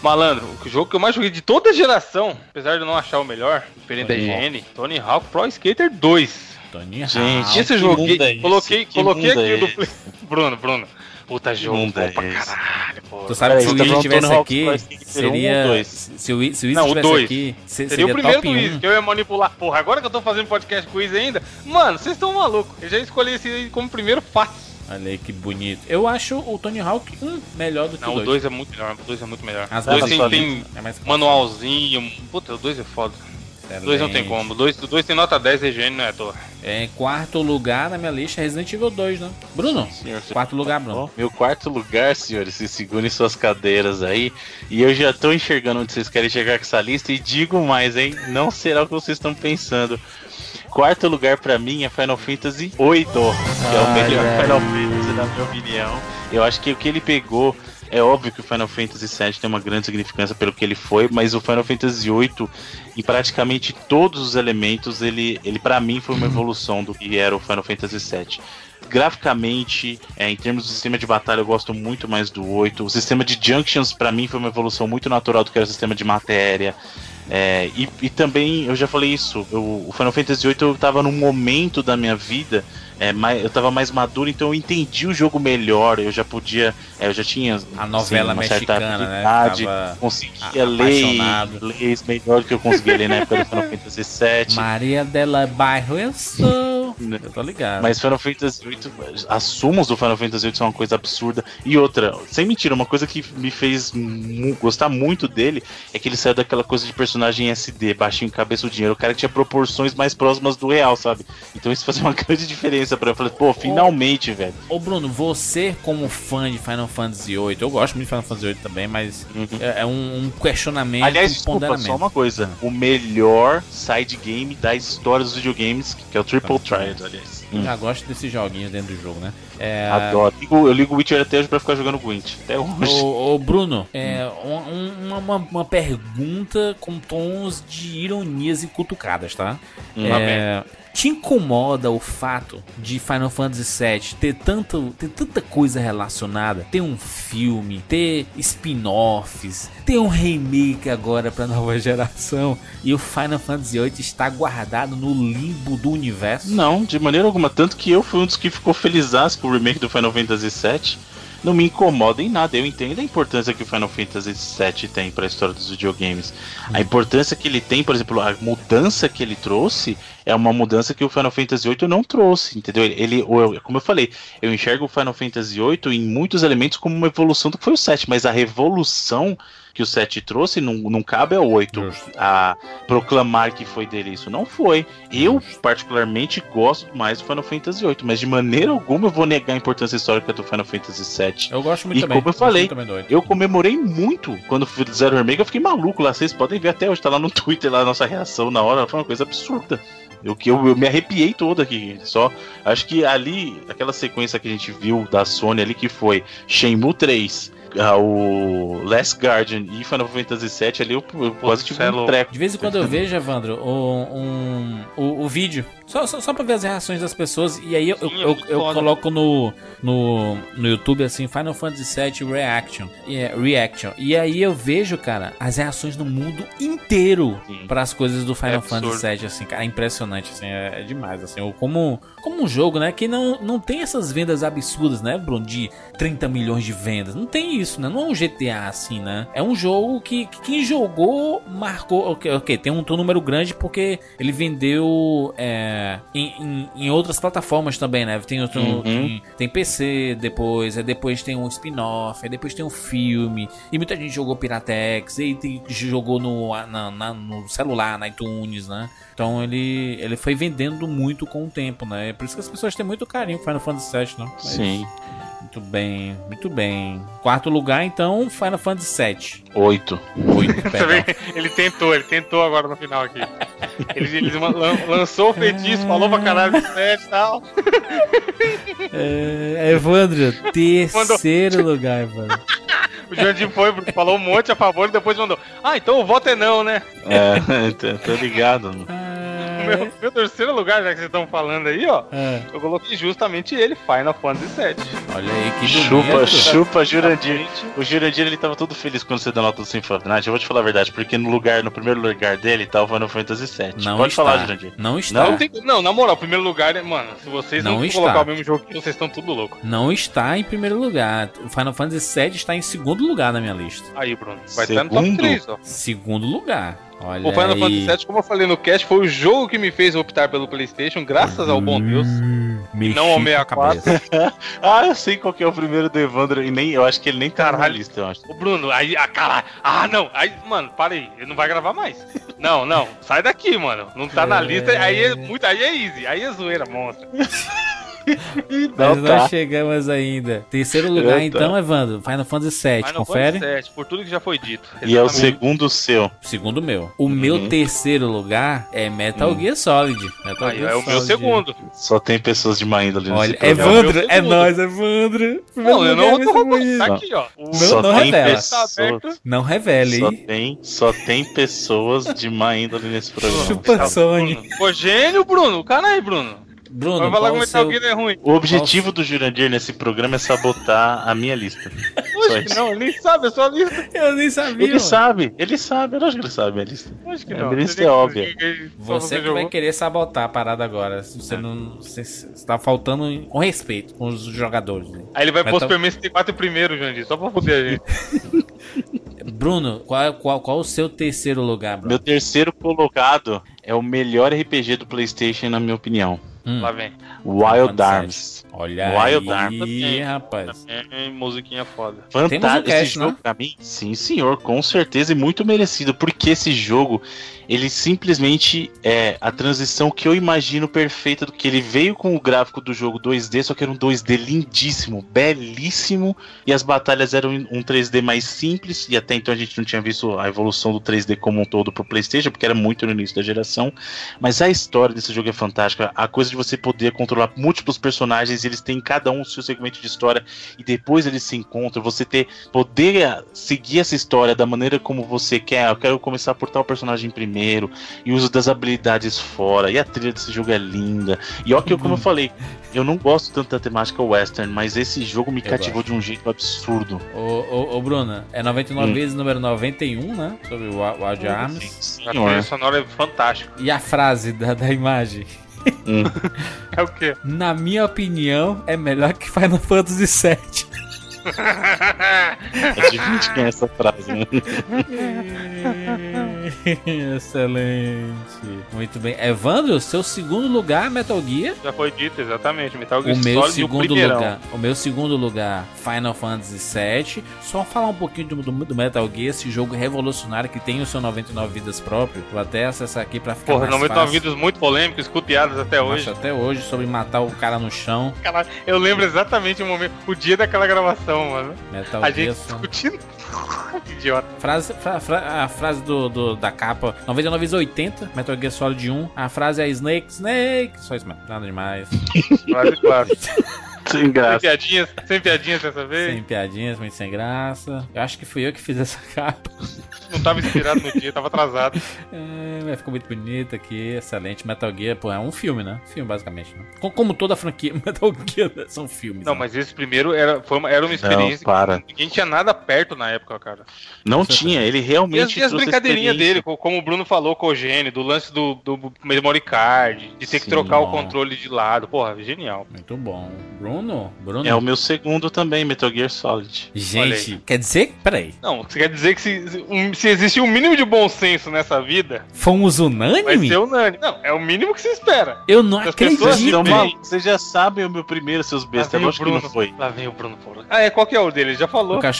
Malandro, o jogo que eu mais joguei de toda a geração, apesar de eu não achar o melhor, diferente da Tony IGN, Tony Hawk Pro Skater 2. Toninho Gente, Hawk. Esse que jogo, é esse? coloquei, Que coloquei aqui é do esse? Play. *laughs* Bruno, Bruno. Puta jogo mundo bom é pra caralho, pô. Tu sabe Peraí, que se o você tá Hawk aqui, Pro Skater 1 seria. Se o o Não, o estivesse dois. aqui, se- Seria seria o primeiro 1. que eu ia manipular. Porra, agora que eu tô fazendo podcast quiz ainda, mano, vocês estão malucos. Eu já escolhi esse aí como primeiro fácil. Olha aí que bonito. Eu acho o Tony Hawk um melhor do que Não, o o 2. 2 é muito melhor. O 2 é muito melhor. As o 2 barras tem, tem É manualzinho. Puta, o 2 é foda. O 2 não tem como. O 2, o 2 tem nota 10 EGN, não é. É, em quarto lugar na minha lista, Resident Evil 2, né? Bruno, Senhor, quarto lugar, Bruno. Meu quarto lugar, senhores, se segurem suas cadeiras aí. E eu já tô enxergando onde vocês querem chegar com essa lista. E digo mais, hein? Não será o que vocês estão pensando. Quarto lugar pra mim é Final Fantasy VIII, que é o melhor Final. Fantasy, na minha opinião. Eu acho que o que ele pegou. É óbvio que o Final Fantasy VII tem uma grande significância pelo que ele foi, mas o Final Fantasy VIII, em praticamente todos os elementos, ele, ele para mim foi uma evolução do que era o Final Fantasy VII graficamente, é, em termos do sistema de batalha, eu gosto muito mais do 8. O sistema de junctions, pra mim, foi uma evolução muito natural do que era o sistema de matéria. É, e, e também, eu já falei isso, eu- o Final Fantasy VIII eu tava num momento da minha vida, é, mais, eu tava mais maduro, então eu entendi o jogo melhor, eu já podia, é, eu já tinha A novela assim, uma certa mexicana, né? habilidade, Tava conseguia a- ler melhor do que eu conseguia ler na época do Final Fantasy VII. Maria dela Bairro, eu sou. Né? Eu tô ligado. Mas Final Fantasy VIII, as sumos do Final Fantasy VIII são uma coisa absurda. E outra, sem mentira, uma coisa que me fez gostar muito dele é que ele saiu daquela coisa de personagem SD, baixinho, cabeçudinho. Era o cara que tinha proporções mais próximas do real, sabe? Então isso *laughs* fazia uma grande diferença pra. Eu falei, pô, finalmente, velho. Ô Bruno, você como fã de Final Fantasy VIII, eu gosto muito de Final Fantasy VIII também, mas é, é um, um questionamento, Aliás, um desculpa, só uma coisa. O melhor side game da história dos videogames, que é o Triple Triad, aliás. Eu já gosto desses joguinhos dentro do jogo, né? É, Adoro. Eu ligo o Witcher até hoje pra ficar jogando Gwent. Até hoje. Ô, ô, Bruno, é, um- uma, uma, uma pergunta com tons de ironias e cutucadas, tá? Hum, É, te incomoda o fato de Final Fantasy VII ter, tanto, ter tanta coisa relacionada? Ter um filme, ter spin-offs, ter um remake agora pra nova *laughs* geração e o Final Fantasy VIII está guardado no limbo do universo? Não, de maneira alguma. Tanto que eu fui um dos que ficou feliz com o remake do Final Fantasy VII. Não me incomoda em nada. Eu entendo a importância que o Final Fantasy VII tem para a história dos videogames. A importância que ele tem, por exemplo, a mudança que ele trouxe é uma mudança que o Final Fantasy VIII não trouxe, entendeu? Ele, ou- como eu falei, eu enxergo o Final Fantasy VIII em muitos elementos como uma evolução do que foi o 7, mas a revolução que o 7 trouxe não, não cabe ao 8 Justo. a proclamar que foi dele isso. Não foi. Eu, particularmente, gosto mais do Final Fantasy VIII, mas de maneira alguma eu vou negar a importância histórica do Final Fantasy VII. Eu gosto muito E também. como eu falei, do oito. Eu comemorei muito quando fizeram o remake, eu fiquei maluco lá. Vocês podem ver até hoje, tá lá no Twitter, lá a nossa reação na hora, foi uma coisa absurda. Eu, que eu, eu me arrepiei todo aqui. Só acho que ali, aquela sequência que a gente viu da Sony ali, que foi Shenmue 3, ah, o Last Guardian e Final Fantasy VII ali, eu, eu quase tive um treco. De vez em quando eu *laughs* vejo, Evandro, o, um, o, o vídeo, só, só, só pra ver as reações das pessoas, e aí eu, eu, Sim, é eu, eu foda. coloco no, no, no YouTube assim, Final Fantasy VII Reaction, e é, Reaction, e aí eu vejo, cara, as reações no mundo inteiro para as coisas do Final É. Fantasy VII, assim, cara, é impressionante, assim, é, é demais, assim, eu- como, como um jogo, né, que não, não tem essas vendas absurdas, né, Bruno, de 30 milhões de vendas, não tem isso, né, não é um GTA assim, né, é um jogo que, que quem jogou marcou, ok, ok, tem um, tem um número grande porque ele vendeu é, em, em, em outras plataformas também, né, tem, tem, Uhum. tem, tem PC depois, aí depois tem um spin-off, aí depois tem um filme, e muita gente jogou Piratex, e tem, jogou no, na- na- no celular, na iTunes, né, então ele, ele foi vendendo muito com o tempo, né? É por isso que as pessoas têm muito carinho com Final Fantasy VII, não? Mas- Sim. Muito bem, muito bem. Quarto lugar, então, Final Fantasy VII. Oito. Oito, *laughs* ele tentou, ele tentou agora no final aqui. Ele, ele lan- lançou o feitiço, falou pra caralho do set e tal. É, Evandro, terceiro lugar, Evandro. O Jandir foi, falou um monte a favor e depois mandou. Ah, então o voto é não, né? É, *laughs* tô, tô ligado. *laughs* Meu, meu terceiro lugar, já que vocês estão falando aí, ó. É, Eu coloquei justamente ele, Final Fantasy VII. olha aí que Chupa, bonito. chupa, Jurandir. O Jurandir ele tava todo feliz quando você deu nota do Symphony of the Night. Eu vou te falar a verdade, porque no lugar, no primeiro lugar dele tá o Final Fantasy VII. Não Pode está. falar, Jurandir. Não está. Não, tem, não, na moral, primeiro lugar, mano, se vocês não, Não colocar o mesmo jogo que vocês estão tudo louco. Não está em primeiro lugar. O Final Fantasy VII está em segundo lugar na minha lista. Aí, Bruno, vai estar no top Segundo? 3, ó. Segundo lugar. Olha O Final aí. Fantasy VII, como eu falei no cast, foi o jogo que me fez optar pelo PlayStation, graças ao bom Deus. Hum, Não ao com a 64. cabeça. *laughs* Ah, eu sei qual que é o primeiro do Evandro. E nem, eu acho que ele nem tá na lista, eu acho. Ô, Bruno, aí, ah, caralho. Ah, não. Aí, mano, para aí. Ele não vai gravar mais. Não, não. Sai daqui, mano. Não tá na *laughs* lista. Aí é muito. Aí é easy. Aí é zoeira, monstro. *laughs* *laughs* Nós Não, não tá. chegamos ainda. Terceiro lugar, Eu tô. então, Evandro. Final Fantasy VII, Final confere? Fantasy VII, por tudo que já foi dito. E é o Exatamente. segundo seu. Segundo meu. O meu terceiro lugar é Metal Hum. Gear Solid. Metal Aí, Gear é o meu Solid. segundo. Só tem pessoas de má índole nesse Olha, programa. Evandro, É é nóis, Evandro. Não, eu não tô lugar, roubando. Tá aqui, ó. O Só não tem revela. tá pessoas. Não revele, Só hein? tem, só tem pessoas de má índole nesse programa. Chupa Sony. Bruno. Pô, gênio, Bruno. Caralho, Bruno. Bruno, Vai falar o Metal seu... É ruim. O objetivo do Jurandir nesse programa é sabotar a minha lista. *laughs* Só Acho que isso. não, ele nem sabe, é só a lista. Eu nem sabia, Ele mano. sabe, ele sabe, eu acho que ele sabe a lista. Acho que É, não. a lista é que- óbvia. que- Você que vai querer sabotar a parada agora. Você não. Você está faltando com respeito com os jogadores. né? Aí ele vai pôr Metal- Super Mario 64 primeiro, Jandir, só pra foder a gente. *laughs* Bruno, qual, qual, qual o seu terceiro lugar, Bruno? Meu terceiro colocado é o melhor RPG do PlayStation, na minha opinião. Hum. Lá vem. Wild. Arms. Olha Wild aí, Arms também. rapaz. É, musiquinha foda. Um Fantástico esse jogo né? pra mim. Sim, senhor, com certeza e muito merecido, porque esse jogo ele simplesmente é a transição que eu imagino perfeita do que ele veio com o gráfico do jogo 2D, só que era um 2D lindíssimo, belíssimo, e as batalhas eram um 3D mais simples, e até então a gente não tinha visto a evolução do 3D como um todo pro PlayStation, porque era muito no início da geração. Mas a história desse jogo é fantástica, a coisa de você poder controlar múltiplos personagens, eles têm cada um o seu segmento de história e depois eles se encontram, você ter poder seguir essa história da maneira como você quer. Eu quero começar por tal personagem primeiro e uso das habilidades fora. E a trilha desse jogo é linda. E ó que como eu falei, eu não gosto tanto da temática western, mas esse jogo me Eu cativou de um jeito absurdo. Ô, ô, ô, Bruna, é 99 Hum. vezes número 91, né? Sobre o Wild Arms. A trilha sonora é fantástica. E a frase da, da imagem. Hum. *laughs* É o quê? Na minha opinião, é melhor que Final Fantasy VII. Adivinha quem é essa frase, né? *laughs* Excelente. Muito bem. Evandro, seu segundo lugar, Metal Gear. Já foi dito, exatamente. Metal Gear O meu Solid o segundo primeirão. lugar, o meu segundo lugar, Final Fantasy VII. Só falar um pouquinho do, do- do Metal Gear, esse jogo revolucionário que tem o seu 99 vidas próprio. Vou até acessar aqui pra ficar Porra, mais 99 fácil. vídeos muito polêmicos, escuto piadas até hoje. Acho até hoje sobre matar o cara no chão. Eu lembro exatamente o momento, o dia daquela gravação, mano. Metal A Gear. gente discutindo. *laughs* Idiota. Frase, fra- fra- a frase do, do- da capa 99 vezes 80, Metal Gear Solid 1. A frase é Snake, Snake. Só isso mesmo, nada demais. Claro, claro. *laughs* Sem Sem graça. piadinhas, sem piadinhas dessa vez. Sem piadinhas, muito sem graça. Eu acho que fui eu que fiz essa *laughs* capa. Não tava inspirado no dia, tava atrasado. *laughs* É, ficou muito bonito aqui, excelente. Metal Gear, pô, é um filme, né? Filme, basicamente. Né? Co- Como toda a franquia, *laughs* Metal Gear né? são filmes. Não, né? mas esse primeiro era, foi uma, era uma experiência Não, para. que ninguém tinha nada perto na época, cara. Não tinha, ele as, realmente e as trouxe brincadeirinhas dele, co- como o Bruno falou com o Gênio, do lance do, do memory card, de ter que Sim, trocar o controle de lado. Porra, genial. Muito bom. Bruno? Bruno? É o meu segundo também, Metal Gear Solid. Gente, quer dizer? Peraí. Não, você quer dizer que se, se, um- se existe um mínimo de bom senso nessa vida, Fomos vai unânime? ser unânime. Não, é o mínimo que se espera. Eu não As pessoas acredito. Bem. maluco, vocês já sabem o meu primeiro, seus bestas. Lá vem o Lógico que não Bruno. foi. Lá vem o Bruno Porra. Ah, é, qual que é o dele? Ele já falou. O. Eu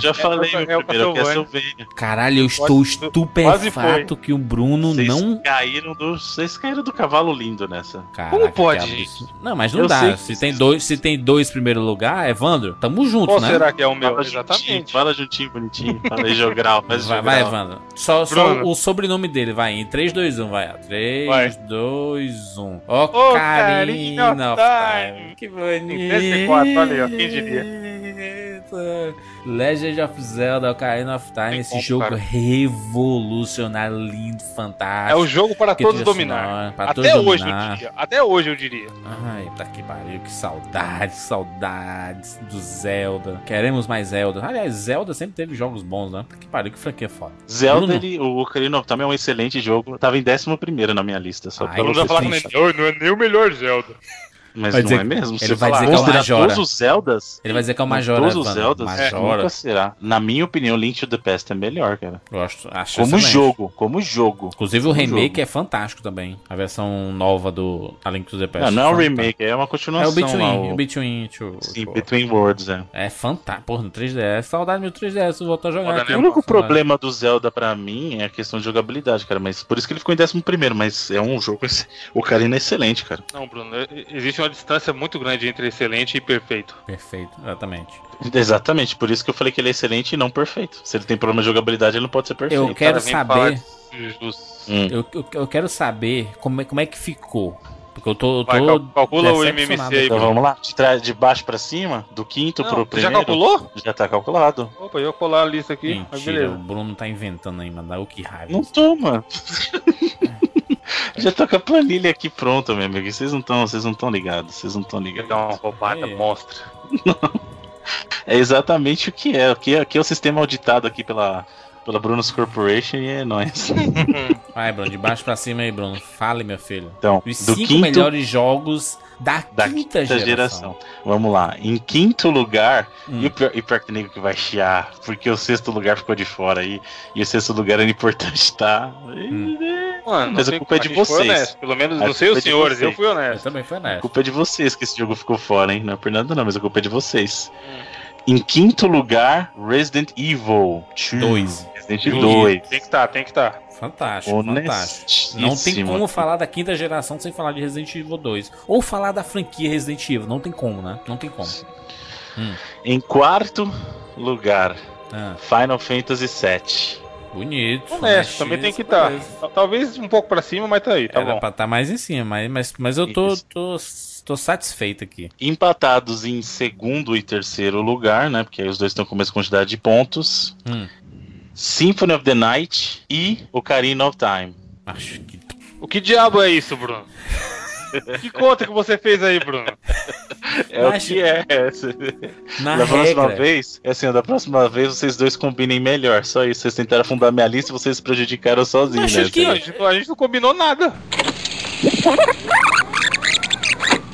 já falei é o- meu é o primeiro, que é. Caralho, eu estou Quase- estupefato que o Bruno Vocês não. caíram do. Vocês caíram do cavalo lindo nessa. Caraca, Como pode. Não, mas não Eu dá. Se tem, dois, se tem dois primeiro lugar, Evandro, tamo junto, Qual né? será que é o meu? Fala juntinho, Exatamente. fala juntinho, bonitinho. Fala aí, jogral. Vai, vai. Evandro. Só, só o sobrenome dele, vai. Em 3, 2, 1, vai. 3, Vai. 2, 1. Ó, Karina of Time. Que bonito. 34, olha aí, ó, quem diria? *laughs* Legend of Zelda, Ocarina of Time. Esse jogo cara. revolucionário, lindo, É fantástico. o jogo para todos dominar. sonora, pra Até todos hoje dominar. eu diria. Até hoje eu diria. Ai, tá que pariu, que saudades, saudades do Zelda. Queremos mais Zelda. Aliás, Zelda sempre teve jogos bons, né? Tá que pariu, que franquia foda. Zelda, Bruno. ele, o Ocarina of Time é um excelente jogo. Tava em 11 na minha lista. Só Ai, pra Eu não falar que não é, não é nem o melhor Zelda. Mas Vai não é mesmo? ele vai falar, dizer que é o todos os Zeldas, Ele vai dizer que é o Majora. todos os. Zeldas, Majora. nunca será. Na minha opinião, Link to the Past é melhor, cara. Gosto, acho Como excelente. jogo, como jogo. Inclusive o Como remake jogo. é fantástico também. A versão nova do A Link to the Past. Não, não é um Fantástico. remake, é uma É continuação. o Between, lá, o o- Between Two. Sim. Between Worlds, é. É fantástico. Porra, no 3DS. Saudade do meu 3DS, eu vou voltar a jogar aqui. O único Saudade. problema do Zelda pra mim é a questão de jogabilidade, cara. Mas por isso que ele ficou em 11 mas é um jogo. O Karina é excelente, cara. Não, Bruno, existe uma distância muito grande entre excelente e perfeito. Perfeito, exatamente. Exatamente, por isso que eu falei que ele é excelente e não perfeito. Se ele tem problema de jogabilidade, ele não pode ser perfeito. Eu quero saber. Hum. Eu, eu, eu quero saber como é, como é que ficou. Porque eu tô. eu Vai, tô cal- calcula o MMC aí, Então vamos lá, de, trás, de baixo pra cima, do quinto Não, pro você já primeiro. calculou? Já tá calculado. Opa, eu colar a lista aqui. Mentira, o beleza. Bruno tá inventando aí, mano. O que raiva. Não toma. Já tô com a planilha aqui pronta, meu amigo. Vocês não estão, vocês não estão ligados, vocês não estão ligados. Dá uma roubada É. monstra. *laughs* É exatamente o que é. Aqui, aqui é o sistema auditado aqui pela pela Brunos Corporation e é nóis. *laughs* Vai, Bruno, de baixo pra cima aí, Bruno. Fale, meu filho. Então, Os do cinco quinto melhores jogos da, da quinta, quinta geração. geração. Vamos lá. Em quinto lugar, Hum. e o pior, e pior que nego que vai chiar, porque o sexto lugar ficou de fora aí, e o sexto lugar era importante, tá? Hum. mano. Mas a culpa é de vocês. honesto. Pelo menos, A não sei os é senhores, eu fui Eu honesto. também foi A honesto. culpa é de vocês que esse jogo ficou fora, hein? Não é por nada não, mas a culpa é de vocês. Em quinto lugar, Resident Evil 2. Resident Evil 2. Tem que estar, tem que estar. Fantástico, fantástico. Não tem como falar da quinta geração sem falar de Resident Evil 2. Ou falar da franquia Resident Evil. Não tem como, né? Não tem como. Em quarto lugar, Ah, Final Fantasy VII. bonito. Honesto, também tem que estar. Talvez um pouco pra cima, mas tá aí, tá Era bom. pra estar mais em cima, mas, mas, mas eu tô, tô, tô satisfeito aqui. Empatados em segundo e terceiro lugar, né? Porque aí os dois estão com a mesma quantidade de pontos. Hum, Symphony of the Night e Ocarina of Time. acho que. O que diabo é isso, Bruno? *laughs* que conta que você fez aí, Bruno? É Mas- o que é. Na da próxima regra. vez, é assim, da próxima vez vocês dois combinem melhor. Só isso. Vocês tentaram fundar minha lista e vocês se prejudicaram sozinhos, né? que, a, gente, a gente não combinou nada. *laughs*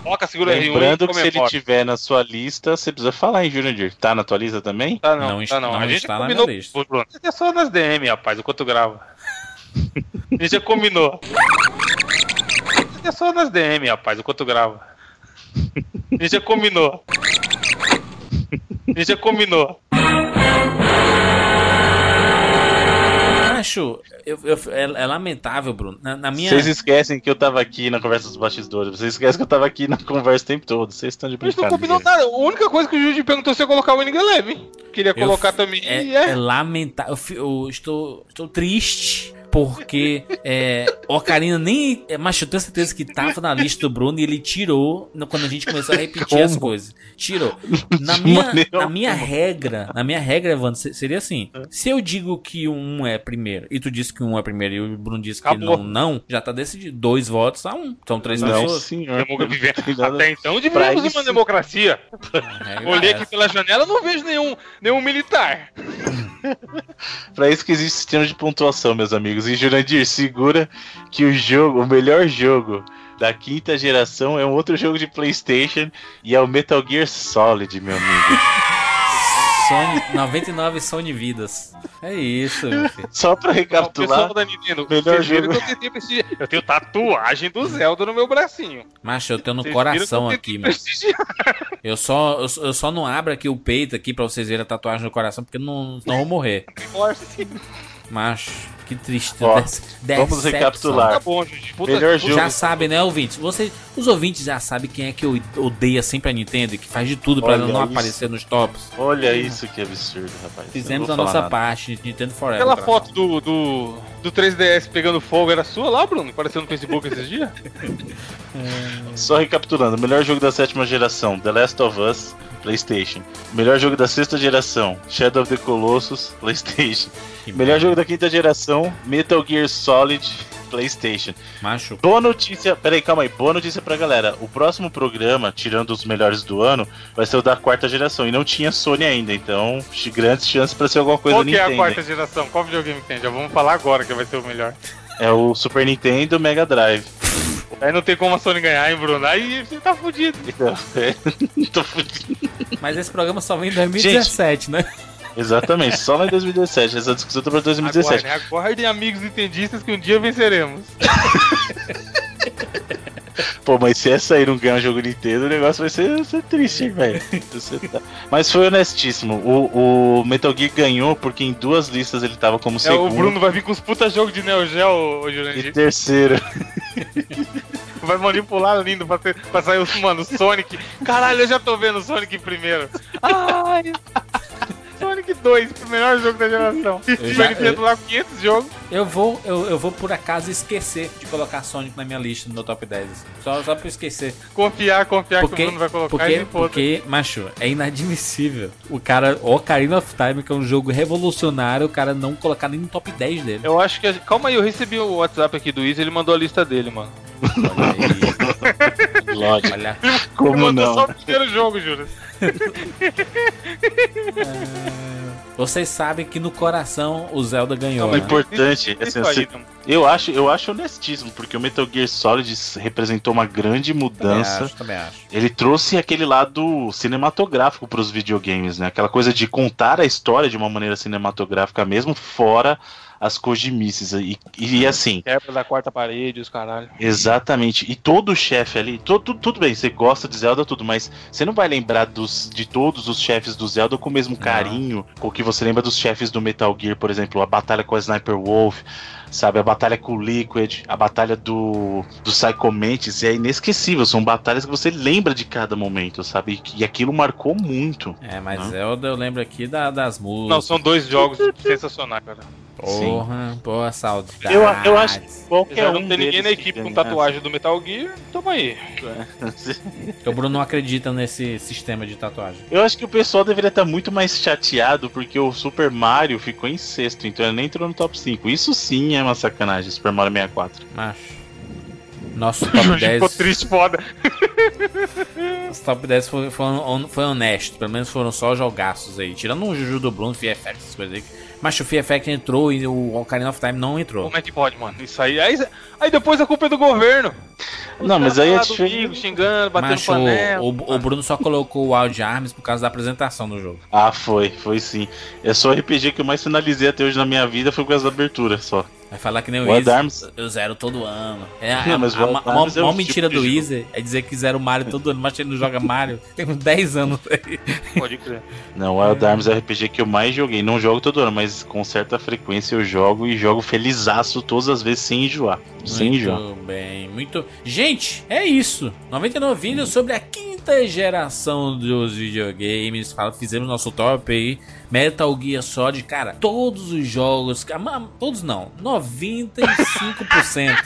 Coloca, segura R1 Lembrando que se ele tiver na sua lista, você precisa falar, hein, Jurandir? Tá na tua lista também? Tá não, Não tá está- não. não A gente está na combinou, minha lista. Bruno. É só nas DM, rapaz, enquanto grava. *laughs* A gente já combinou. É só nas DM, rapaz, enquanto grava. A gente já combinou. A gente já combinou. Acho. eu- eu- é, é lamentável, Bruno. Na, na minha. Vocês esquecem que eu tava aqui na conversa dos bastidores. Vocês esquecem que eu tava aqui na conversa o tempo todo. Vocês estão de A gente não brincadeira. combinou nada. A única coisa que o Judy perguntou se ia colocar o Winning Eleven. Queria eu- colocar também. É, é. é lamentável. Eu, eu estou, estou triste. Porque é, o Ocarina nem. é, Mas eu tenho certeza que tava na lista do Bruno e ele tirou quando a gente começou a repetir Como? as coisas. Tirou. *laughs* Na minha, na minha regra, na minha regra, Evandro, se- seria assim: se eu digo que um é primeiro e tu disse que um é primeiro e o Bruno disse que Acabou. não, não, já tá decidido. Dois votos a um. São três Não, pessoas. senhor. *laughs* Até então pra deveríamos isso. uma democracia. Olhei é aqui pela janela não vejo nenhum, nenhum militar. *laughs* Pra isso que existe sistema de pontuação, meus amigos. E Jurandir, segura que o jogo, o melhor jogo da quinta geração é um outro jogo de PlayStation e é o Metal Gear Solid, meu amigo. Sony, 99 Sony Vidas. É isso, meu filho. Só pra recapitular, pessoal Nintendo, melhor jogo. que eu prestigiar. Eu tenho tatuagem do Zelda no meu bracinho. Macho, eu tenho no Vocês coração eu aqui, mano. *laughs* Eu só, eu, só- eu só não abro aqui o peito aqui pra vocês verem a tatuagem no coração, porque não, não vou morrer. Macho, que triste. Ó, Des- vamos recapitular. Tá bom, gente. Puta, Melhor jogo. Já sabem, né, ouvintes? Você, os ouvintes já sabem quem é que eu odeia sempre a Nintendo e que faz de tudo ela não isso. aparecer nos tops. olha isso que absurdo, rapaz. Fizemos a nossa nada. parte, Nintendo Forever. Aquela foto do, do, do 3DS pegando fogo era sua lá, Bruno? Apareceu no Facebook esses dias? *laughs* *laughs* Só recapitulando, melhor jogo da sétima geração, The Last of Us, PlayStation. Melhor jogo da sexta geração, Shadow of the Colossus, *laughs* PlayStation. Que Melhor jogo da quinta geração, Metal Gear Solid, PlayStation. Macho, Boa notícia, peraí, calma aí, boa notícia pra galera. O próximo programa, tirando os melhores do ano, vai ser o da quarta geração. E não tinha Sony ainda, então grandes chances pra ser alguma coisa Qual que é a Nintendo. quarta geração? Qual videogame que tem? Já vamos falar agora que vai ser o melhor. É o Super Nintendo Mega Drive. Aí não tem como a Sony ganhar, hein, Bruno? Aí você tá fudido. Então, *laughs* é, tô fudido. mas esse programa só vem em 2017, né? Exatamente, só lá em 2017. Essa discussão tá pra 2017. Aguardem, aguardem, amigos nintendistas, que um dia venceremos. *laughs* Pô, mas se essa aí não ganhar um jogo Nintendo, o negócio vai ser, ser triste, hein, velho. *laughs* Tá- Mas foi honestíssimo. O, o Metal Gear ganhou porque em duas listas ele tava como É, segundo o Bruno vai vir com os puta jogos de Neo Geo, ô e Jurandir. terceiro. *laughs* Vai manipular lindo pra, ter, pra sair o, mano, o Sonic. Caralho, eu já tô vendo o Sonic primeiro. Ai. *laughs* Sonic 2, o melhor jogo da geração. Eu já- Nintendo lá com 500 jogos. Eu vou, eu, eu vou por acaso esquecer de colocar Sonic na minha lista no meu top 10. assim. Só, só pra eu esquecer. Confiar, confiar que Porque, o Bruno vai colocar porque, e porque, macho, é inadmissível. O cara, Ocarina of Time, que é um jogo revolucionário, o cara não colocar nem no top 10 dele. Eu acho que. Calma aí, eu recebi o WhatsApp aqui do Izzy, ele mandou a lista dele, mano. Olha aí, *laughs* Lógico. olha. Como mandou não? só o primeiro jogo, Júlio. Ô, Vocês sabem que no coração o Zelda ganhou, O né? importante é assim, né? eu acho, eu acho honestíssimo, porque o Metal Gear Solid representou uma grande Também mudança. acho, também acho. Ele trouxe aquele lado cinematográfico para os videogames, né? Aquela coisa de contar a história de uma maneira cinematográfica mesmo, fora as cojimices. E, e assim, Quebra da quarta parede, os caralho. exatamente. E todo chefe ali, todo, tudo bem, você gosta de Zelda, tudo, mas você não vai lembrar dos, de todos os chefes do Zelda com o mesmo carinho com o que você lembra dos chefes do Metal Gear, por exemplo, a batalha com a Sniper Wolf. Sabe, a batalha com o Liquid, a batalha do, do Psycho Mantis é inesquecível. São batalhas que você lembra de cada momento, sabe? E, e aquilo marcou muito. É, mas Não? Zelda eu lembro aqui da- das músicas. Não, são dois jogos sensacionais, cara. Porra, porra, saudade. Eu, eu acho que qualquer um não ter ninguém na equipe com tatuagem do Metal Gear, tamo aí. *laughs* O Bruno não acredita nesse sistema de tatuagem. Eu acho que o pessoal deveria estar muito mais chateado porque o Super Mario ficou em sexto, então ele nem entrou no top 5. Isso sim é uma sacanagem, Super Mario 64. Macho. Nosso *laughs* top 10. Ficou triste, foda. *laughs* Nosso top 10 foi, foi, foi honesto. Pelo menos foram só jogaços aí. Tirando o Juju do Bruno, FFX, essas coisas aí. Mas o FFX entrou e o Ocarina of Time não entrou. Como é que pode, mano? Isso aí. Aí, aí depois a culpa é do governo. Os Não, mas aí é lá do diferente. Vigo, xingando, batendo Mas o, panela. o, o Bruno só colocou o Wild Arms por causa da apresentação do jogo. Ah, foi, foi sim. É só o RPG que eu mais finalizei até hoje na minha vida foi por causa da abertura só. Vai falar que nem o Wild Easy. Arms- Eu zero todo ano. É, Não, a, mas a, a, a, é maior um mentira tipo do Easy é dizer que zero Mario todo ano, mas ele não joga Mario. *laughs* Tem uns 10 anos aí. Pode crer. Não, Wild Arms é o RPG que eu mais joguei. Não jogo todo ano, mas com certa frequência eu jogo e jogo felizaço todas as vezes sem enjoar. Sem enjoar. Muito bem, muito. Gente, é isso. 99 vídeos sobre a quinta geração dos videogames. Fala, fizemos nosso top aí. Metal Gear Solid, cara, todos os jogos, todos não, 95%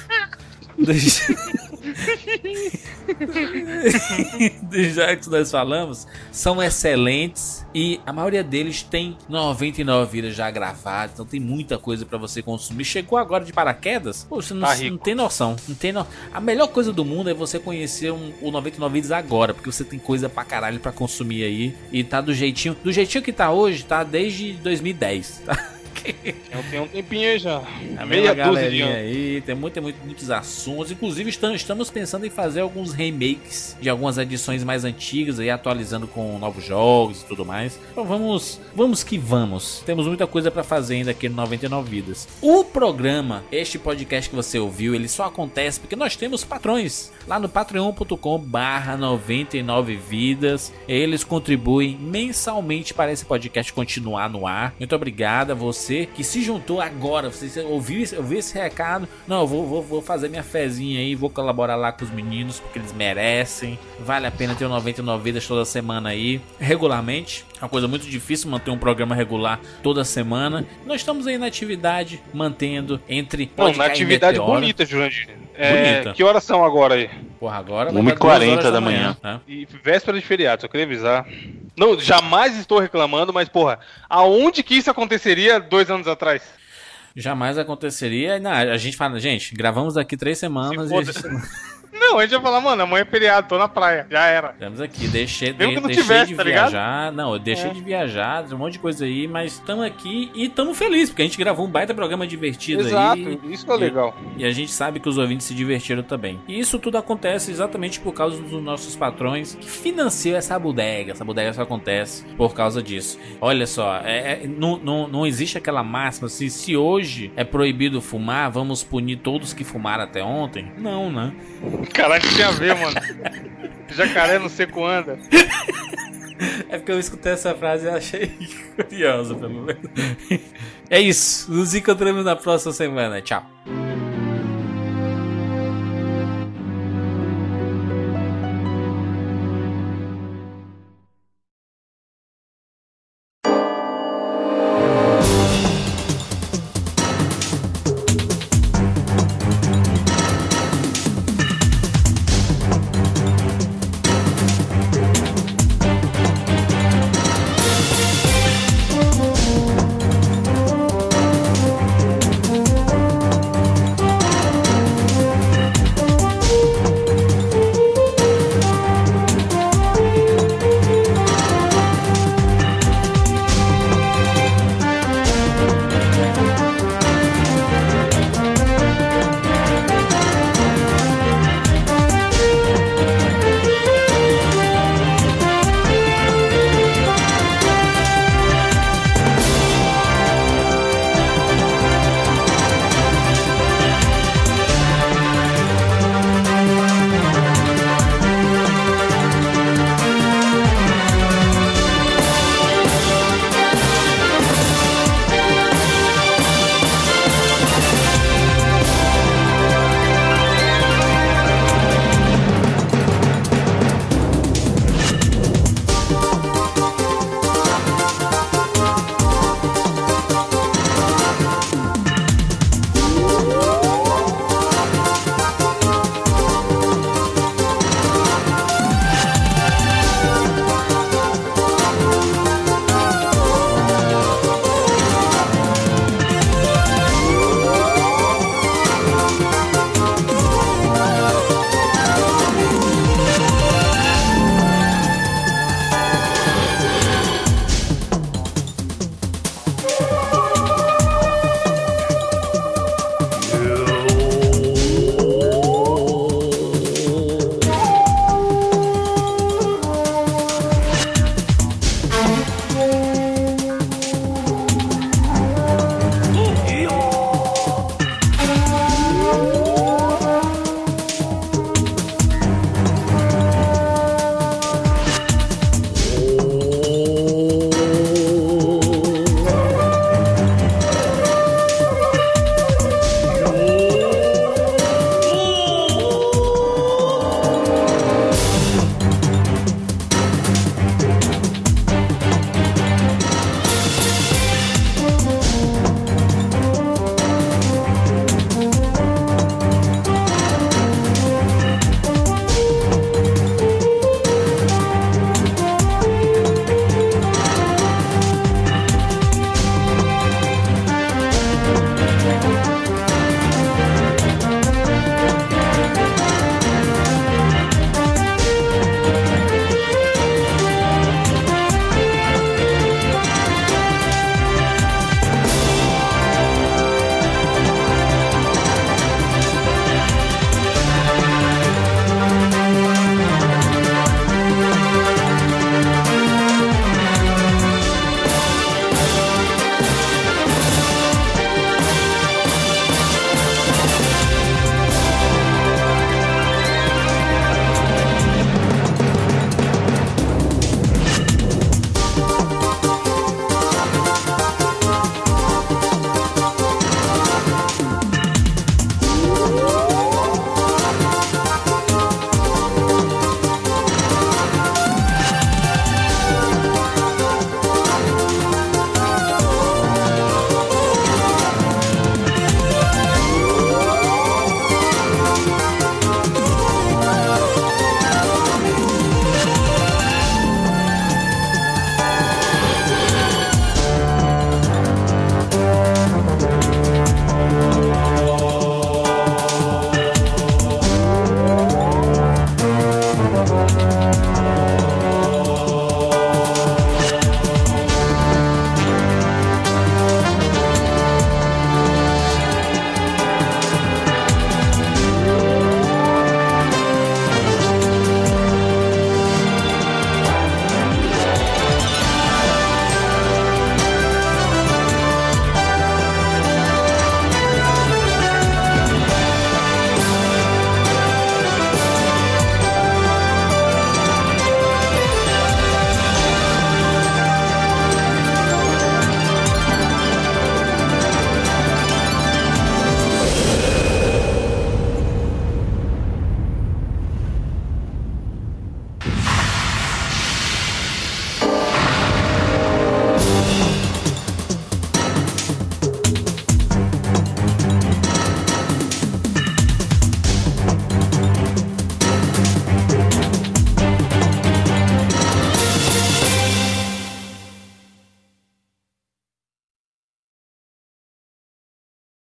dos, *laughs* *laughs* jogos que nós falamos são excelentes e a maioria deles tem 99 vidas já gravadas, então tem muita coisa pra você consumir. Chegou agora de paraquedas? Pô, você não, Tá não tem noção, não tem no... A melhor coisa do mundo é você conhecer um- o 99 vidas agora, porque você tem coisa pra caralho pra consumir aí e tá do jeitinho, do jeitinho que tá hoje, tá desde 2010, tá? *laughs* Eu tenho um tempinho aí já. A Meia dúzia galerinha aí, tem muito, muito, muitos assuntos. Inclusive, estamos, pensando em fazer alguns remakes de algumas edições mais antigas, aí atualizando com novos jogos e tudo mais. Então vamos, vamos que vamos. Temos muita coisa pra fazer ainda aqui no 99 Vidas. O programa, este podcast que você ouviu, ele só acontece porque nós temos patrões lá no patreon.com barra 99 vidas. Eles contribuem mensalmente para esse podcast continuar no ar. Muito obrigado a você que se juntou agora. Você ouviu, esse- ouviu esse recado? Não, eu vou, vou, vou fazer minha fezinha aí, vou colaborar lá com os meninos porque eles merecem. Vale a pena ter o 99 vidas toda semana aí, regularmente. É uma coisa muito difícil manter um programa regular toda semana. Nós estamos aí na atividade, mantendo entre. Não, na atividade meteoro. bonita, Jurandir. É, Bonita. Que horas são agora aí? Porra, agora vai 1h40 dar duas horas da manhã. né? E véspera de feriado, só queria avisar. Não, jamais estou reclamando, mas porra, aonde que isso aconteceria dois anos atrás? Jamais aconteceria. Não, a gente fala, gente, gravamos aqui três semanas Se e a foda. gente... *laughs* Não, a gente ia falar, mano, amanhã é feriado, tô na praia, já era. Estamos aqui, deixei, que não deixei tivesse, de tá ligado? viajar. Não, eu deixei É. de viajar, um monte de coisa aí, mas estamos aqui e estamos felizes, porque a gente gravou um baita programa divertido Exato, aí. isso que é legal. E a gente sabe que os ouvintes se divertiram também. E isso tudo acontece exatamente por causa dos nossos patrões que financiam essa bodega. Essa bodega só acontece por causa disso. Olha só, é- é- não, não, não existe aquela máxima assim, se hoje é proibido fumar, vamos punir todos que fumaram até ontem? Não, né? Que tinha a ver, mano. Jacaré no seco anda. É porque eu escutei essa frase e achei curiosa, pelo menos. É isso. Nos encontramos na próxima semana. Tchau.